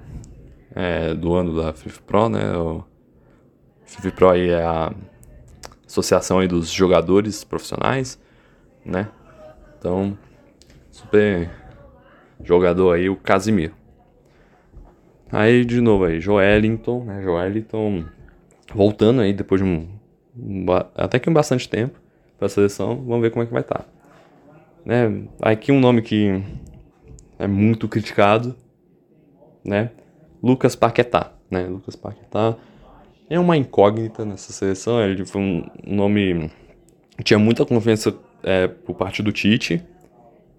S1: é, do ano da FIFA Pro, né? O FIFA Pro aí é a associação aí dos jogadores profissionais, né? Então, super jogador aí, o Casimiro. Aí, de novo aí, Joelinton, né? Joelinton voltando aí depois de um, um até que um bastante tempo para a seleção. Vamos ver como é que vai estar. Tá. Né? Aqui um nome que é muito criticado, né? Lucas Paquetá, né? Lucas Paquetá é uma incógnita nessa seleção. Ele foi um nome tinha muita confiança é, por parte do Tite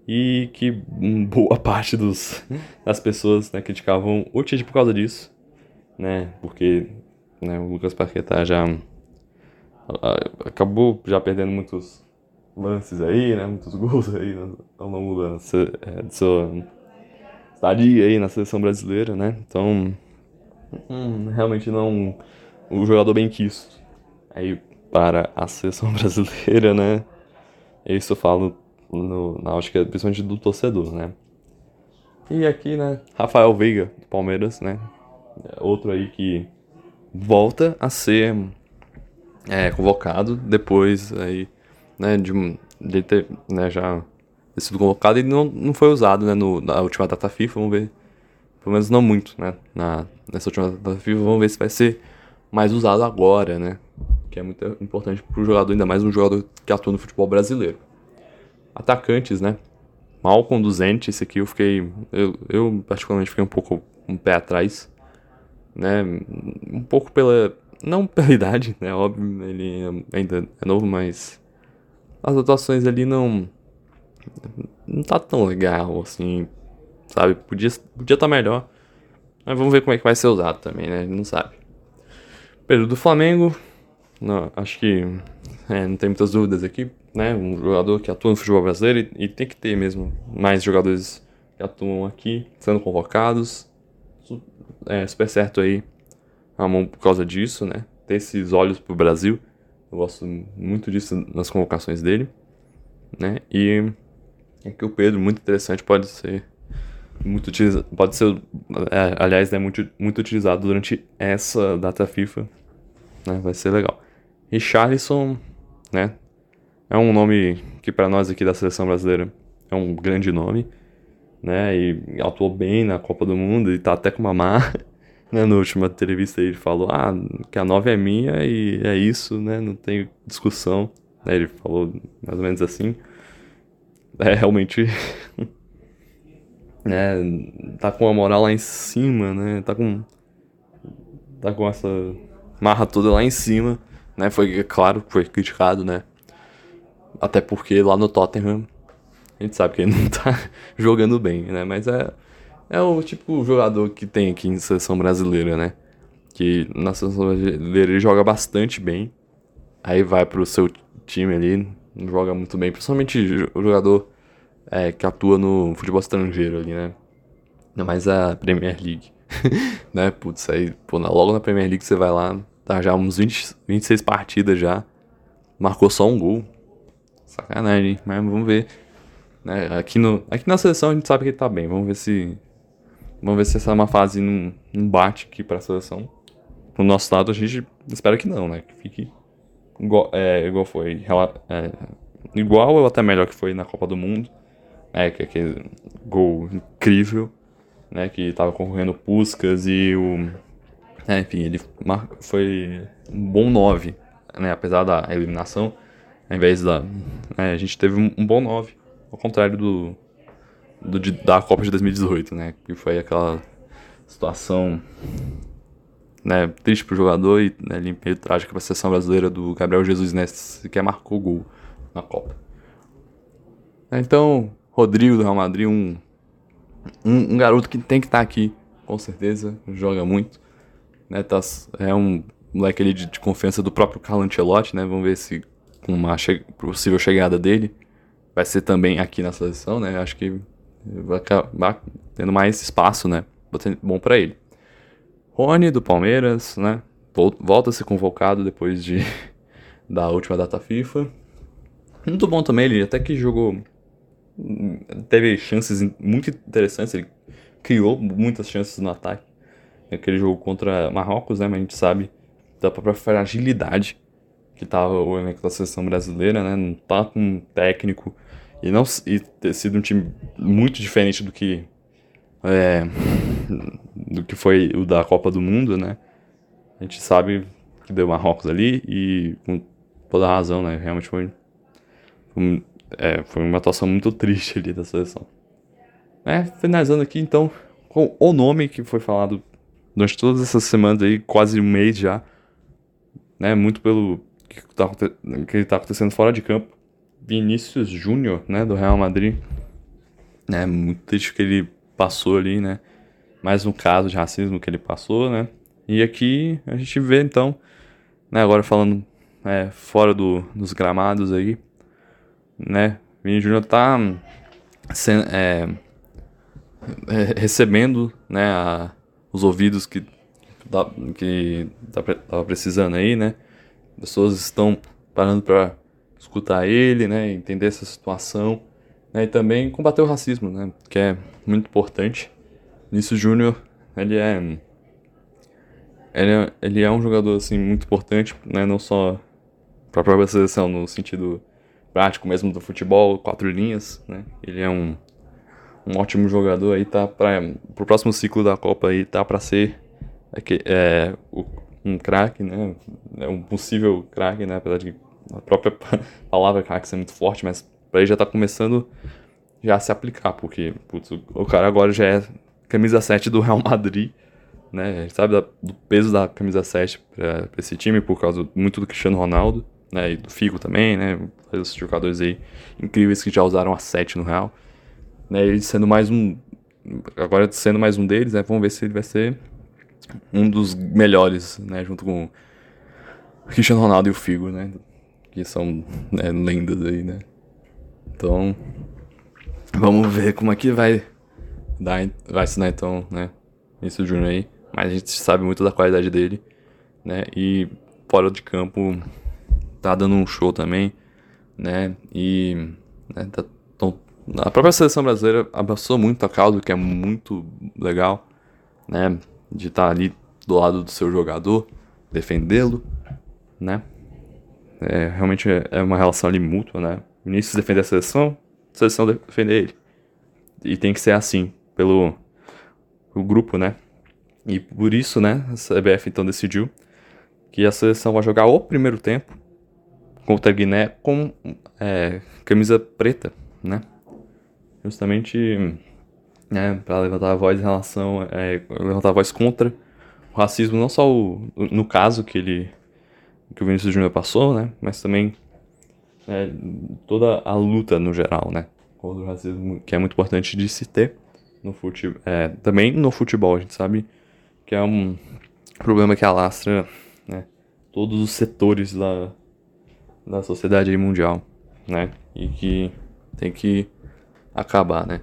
S1: e que boa parte dos, das pessoas né, criticavam o Tite por causa disso, né? Porque né, o Lucas Paquetá já acabou já perdendo muitos lances aí, né? Muitos gols aí ao longo da é, sua estadia aí na seleção brasileira, né? Então, hum, realmente não o jogador bem quisto aí para a seleção brasileira, né? Isso eu falo no, na ótica principalmente do torcedor, né? E aqui, né, Rafael Veiga, do Palmeiras, né? Outro aí que volta a ser é, convocado depois aí, né, de, de ter né, já sido convocado e não, não foi usado, né, no, na última data FIFA, vamos ver, pelo menos não muito, né, na, nessa última data FIFA, vamos ver se vai ser mais usado agora, né, que é muito importante para o jogador, ainda mais um jogador que atua no futebol brasileiro. Atacantes, né? Mal conduzente, esse aqui eu fiquei. Eu, eu particularmente fiquei um pouco um pé atrás, né? Um pouco pela. Não pela idade, né? Óbvio, ele ainda é novo, mas. As atuações ali não. Não tá tão legal assim, sabe? Podia estar podia tá melhor. Mas vamos ver como é que vai ser usado também, né? Não sabe. Pedro do Flamengo, não, acho que é, não tem muitas dúvidas aqui, né? Um jogador que atua no futebol brasileiro e, e, tem que ter mesmo mais jogadores que atuam aqui, sendo convocados. É super certo aí mão por causa disso, né? Ter esses olhos pro Brasil. Eu gosto muito disso nas convocações dele, né? E é que o Pedro, muito interessante, pode ser muito utilizado, pode ser, é, aliás, é né, muito, muito utilizado durante essa data FIFA, né? Vai ser legal. Richarlison, né? É um nome que para nós aqui da seleção brasileira é um grande nome, né? E atuou bem na Copa do Mundo e tá até com uma marca. Né, na última entrevista ele falou ah, que a 9 é minha e é isso, né? Não tem discussão. Ele falou mais ou menos assim. É realmente. né, tá com a moral lá em cima, né? Tá com. Tá com essa marra toda lá em cima né? Foi, claro, foi criticado, né? Até porque lá no Tottenham a gente sabe que ele não tá jogando bem, né? Mas é, é o tipo jogador que tem aqui em seleção brasileira, né? Que na seleção brasileira ele joga bastante bem. Aí vai pro seu time ali, não joga muito bem. Principalmente o jogador é, que atua no futebol estrangeiro ali, né? Mas a Premier League, né? Putz, aí, pô, logo na Premier League você vai lá, tá já uns 20, 26 partidas já, marcou só um gol. Sacanagem, mas vamos ver. Né? Aqui, no, aqui na seleção a gente sabe que ele tá bem, vamos ver se. Vamos ver se essa é uma fase não, não bate aqui pra seleção. Pro nosso lado a gente espera que não, né? Que fique igual, é, igual foi. É, igual ou até melhor que foi na Copa do Mundo. É, que aquele gol incrível, né? Que tava concorrendo Puskas e o. É, enfim, ele foi um bom 9, né? Apesar da eliminação, ao invés da. É, a gente teve um, bom 9, ao contrário do, do da Copa de 2018, né? Que foi aquela situação né, triste pro jogador e né, meio trágico pra seleção brasileira do Gabriel Jesus né, que marcou o gol na Copa. Então, Rodrigo do Real Madrid, um, um, um garoto que tem que estar tá aqui, com certeza, joga muito. Né, tá, é um moleque ali de, de confiança do próprio Carlo Ancelotti, né? Vamos ver se com uma che possível chegada dele vai ser também aqui na seleção, né? Acho que vai acabar tendo mais espaço, né? Bom para ele. Rony, do Palmeiras, né? Volta a ser convocado depois de da última data FIFA. Muito bom também, ele até que jogou. Teve chances muito interessantes, ele criou muitas chances no ataque. Aquele jogo contra Marrocos, né? Mas a gente sabe da própria fragilidade que tava o elenco da seleção brasileira, né? Não tá com um técnico e não e ter sido um time muito diferente do que é, do que foi o da Copa do Mundo, né? A gente sabe que deu Marrocos ali e com toda razão, né? Realmente foi, foi, é, foi uma atuação muito triste ali da seleção. É, finalizando aqui então com o nome que foi falado durante todas essas semanas aí, quase um mês já, né? Muito pelo que, tá, que tá acontecendo fora de campo. Vinícius Júnior, né? Do Real Madrid. É muito triste que ele passou ali, né? Mais um caso de racismo que ele passou, né? E aqui a gente vê então, né? Agora falando é, fora do, dos gramados aí, né? Vini Júnior tá é, é, recebendo, né? A, os ouvidos que tá, que tava precisando aí, né? Pessoas estão parando para escutar ele, né? Entender essa situação né, e também combater o racismo, né, que é muito importante. Vinícius Júnior, ele é, ele é ele é um jogador assim muito importante, né, não só para a própria seleção no sentido prático mesmo do futebol, quatro linhas, né? Ele é um um ótimo jogador aí tá para pro próximo ciclo da Copa aí tá para ser é, é, um craque, né? É um possível craque, né? Apesar de a própria palavra craque ser muito forte, mas Pra ele já tá começando já a se aplicar, porque putz, o cara agora já é camisa 7 do Real Madrid, né? A gente sabe da, do peso da camisa 7 pra, pra, esse time, por causa muito do Cristiano Ronaldo, né? E do Figo também, né? Os jogadores aí incríveis que já usaram a 7 no Real. Né? Ele sendo mais um. Agora sendo mais um deles, né? Vamos ver se ele vai ser um dos melhores, né? Junto com o Cristiano Ronaldo e o Figo, né? Que são né, lendas aí, né? Então, vamos ver como é que vai dar, vai se dar então, né? Esse Júnior aí. Mas a gente sabe muito da qualidade dele, né? E fora de campo tá dando um show também, né? E né, tá, a própria seleção brasileira abraçou muito a causa, que é muito legal, né? De estar tá ali do lado do seu jogador, defendê-lo, né? É, realmente é uma relação ali mútua, né? Vinícius defender a seleção, a seleção defender ele. E tem que ser assim, pelo, pelo grupo, né? E por isso, né, a CBF então decidiu que a seleção vai jogar o primeiro tempo contra a Guiné com é, camisa preta, né? Justamente né, para levantar a voz em relação, é, levantar a voz contra o racismo, não só o, no caso que ele que o Vinícius Júnior passou, né, mas também é, toda a luta no geral, né? Contra o racismo, que é muito importante de se ter no futebol. É, também no futebol, a gente sabe que é um problema que alastra né, todos os setores da, da sociedade mundial, né? E que tem que acabar, né?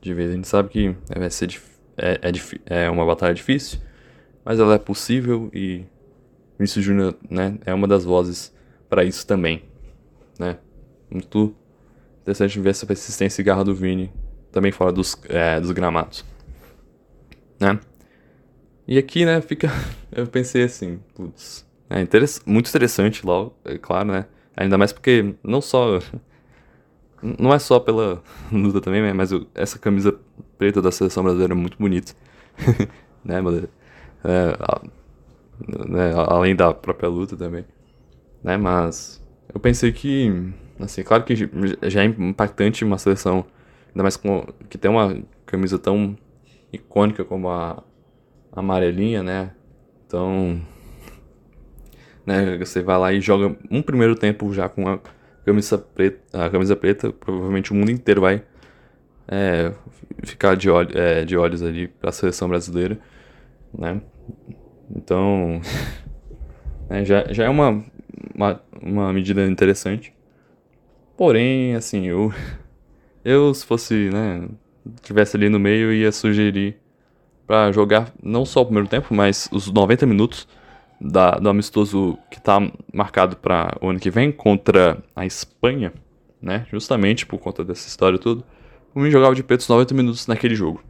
S1: De vez a gente sabe que vai ser é, é, é uma batalha difícil, mas ela é possível e Vinícius Júnior, né, é uma das vozes para isso também, né? Muito interessante ver essa persistência e garra do Vini também fora dos, é, dos gramados, né? E aqui, né, fica. Eu pensei assim, putz. É interess, muito interessante, lá, é claro, né? Ainda mais porque não só. Não é só pela luta também, né, mas essa camisa preta da seleção brasileira é muito bonita. né, mas, é, né, além da própria luta também. Né, mas eu pensei que. Assim, claro que já é impactante uma seleção, ainda mais com, que tem uma camisa tão icônica como a amarelinha, né? Então, né, você vai lá e joga um primeiro tempo já com a camisa preta, a camisa preta, provavelmente o mundo inteiro vai é, ficar de, olho, é, de olhos ali para a seleção brasileira, né? Então, é, já, já é uma, uma, uma medida interessante. Porém, assim, eu, eu se fosse, né, tivesse ali no meio, ia sugerir para jogar não só o primeiro tempo, mas os 90 minutos da, do amistoso que está marcado para o ano que vem contra a Espanha, né? Justamente por conta dessa história tudo. O mim jogava de peito os 90 minutos naquele jogo.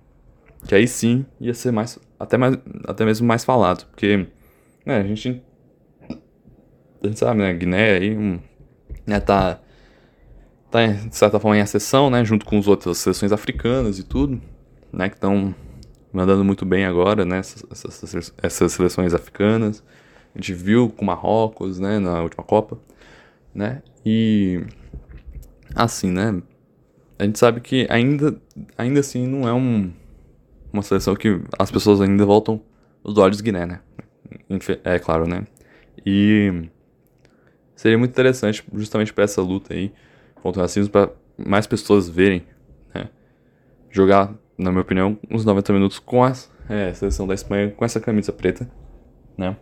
S1: Que aí sim ia ser mais até mais até mesmo mais falado, porque né, a gente a gente sabe, né, Guiné aí um, né, tá tá de certa forma em acessão, né, junto com as outras seleções africanas e tudo, né, que estão mandando muito bem agora, né? Essas, essas, essas, seleções africanas. A gente viu com Marrocos, né? Na última Copa, né? E assim, né? A gente sabe que ainda, ainda assim não é um, uma seleção que as pessoas ainda voltam os olhos Guiné, né? É claro, né? E seria muito interessante justamente para essa luta aí contra o racismo para mais pessoas verem, né? Jogar na minha opinião, uns 90 minutos com a é, seleção da Espanha com essa camisa preta, né?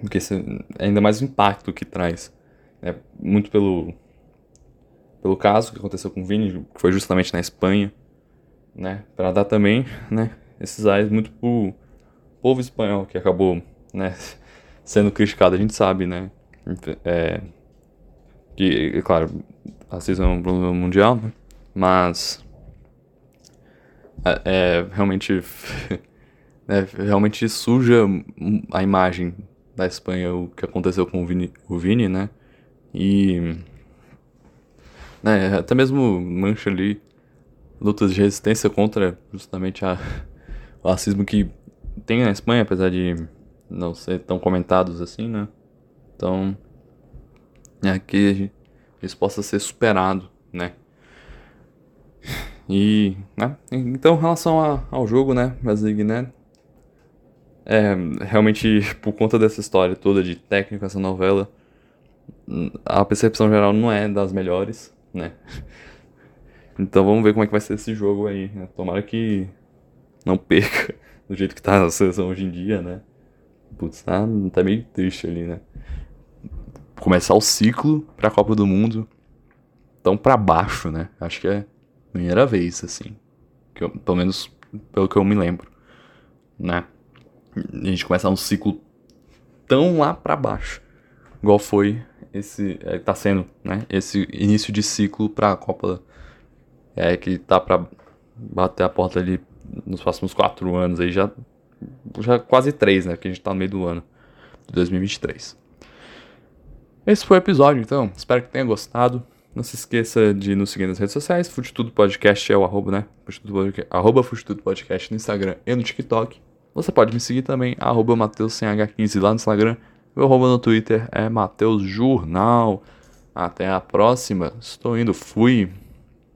S1: Porque é ainda mais o impacto que traz, né? Muito pelo pelo caso que aconteceu com o Vini, que foi justamente na Espanha, né? Para dar também, né? Esses airs muito pro povo espanhol que acabou, né? Sendo criticado, a gente sabe, né? É, que, é claro, racismo é um problema mundial, né? mas é, é, realmente é, realmente suja a imagem da Espanha o que aconteceu com o Vini, o Vini né? E né, até mesmo mancha ali lutas de resistência contra justamente a, o racismo que tem na Espanha, apesar de não ser tão comentados assim, né? Então, é que isso possa ser superado, né? E, né? Então, em relação a, ao jogo, né, Brasil né, é, realmente, por conta dessa história toda de técnica, essa novela, a percepção geral não é das melhores, né? Então vamos ver como é que vai ser esse jogo aí. Né? Tomara que não perca do jeito que tá a seleção hoje em dia, né? Putz, tá, tá meio triste ali, né? Começar o ciclo pra Copa do Mundo tão pra baixo, né? Acho que é Primeira vez, assim. Que eu, pelo menos pelo que eu me lembro. Né? A gente começa um ciclo tão lá para baixo. Igual foi esse. É, tá sendo, né? Esse início de ciclo pra Copa. É, que tá pra bater a porta ali nos próximos quatro anos aí. Já, já quase três, né? Porque a gente tá no meio do ano de 2023. Esse foi o episódio, então. Espero que tenha gostado. Não se esqueça de nos seguir nas redes sociais. Futetudo Podcast é o arroba, né? Futetudo, arroba Futetudo Podcast no Instagram e no TikTok. Você pode me seguir também, arroba MatheusCH15 lá no Instagram. Meu arroba no Twitter é Mateus Jornal. Até a próxima. Estou indo. Fui.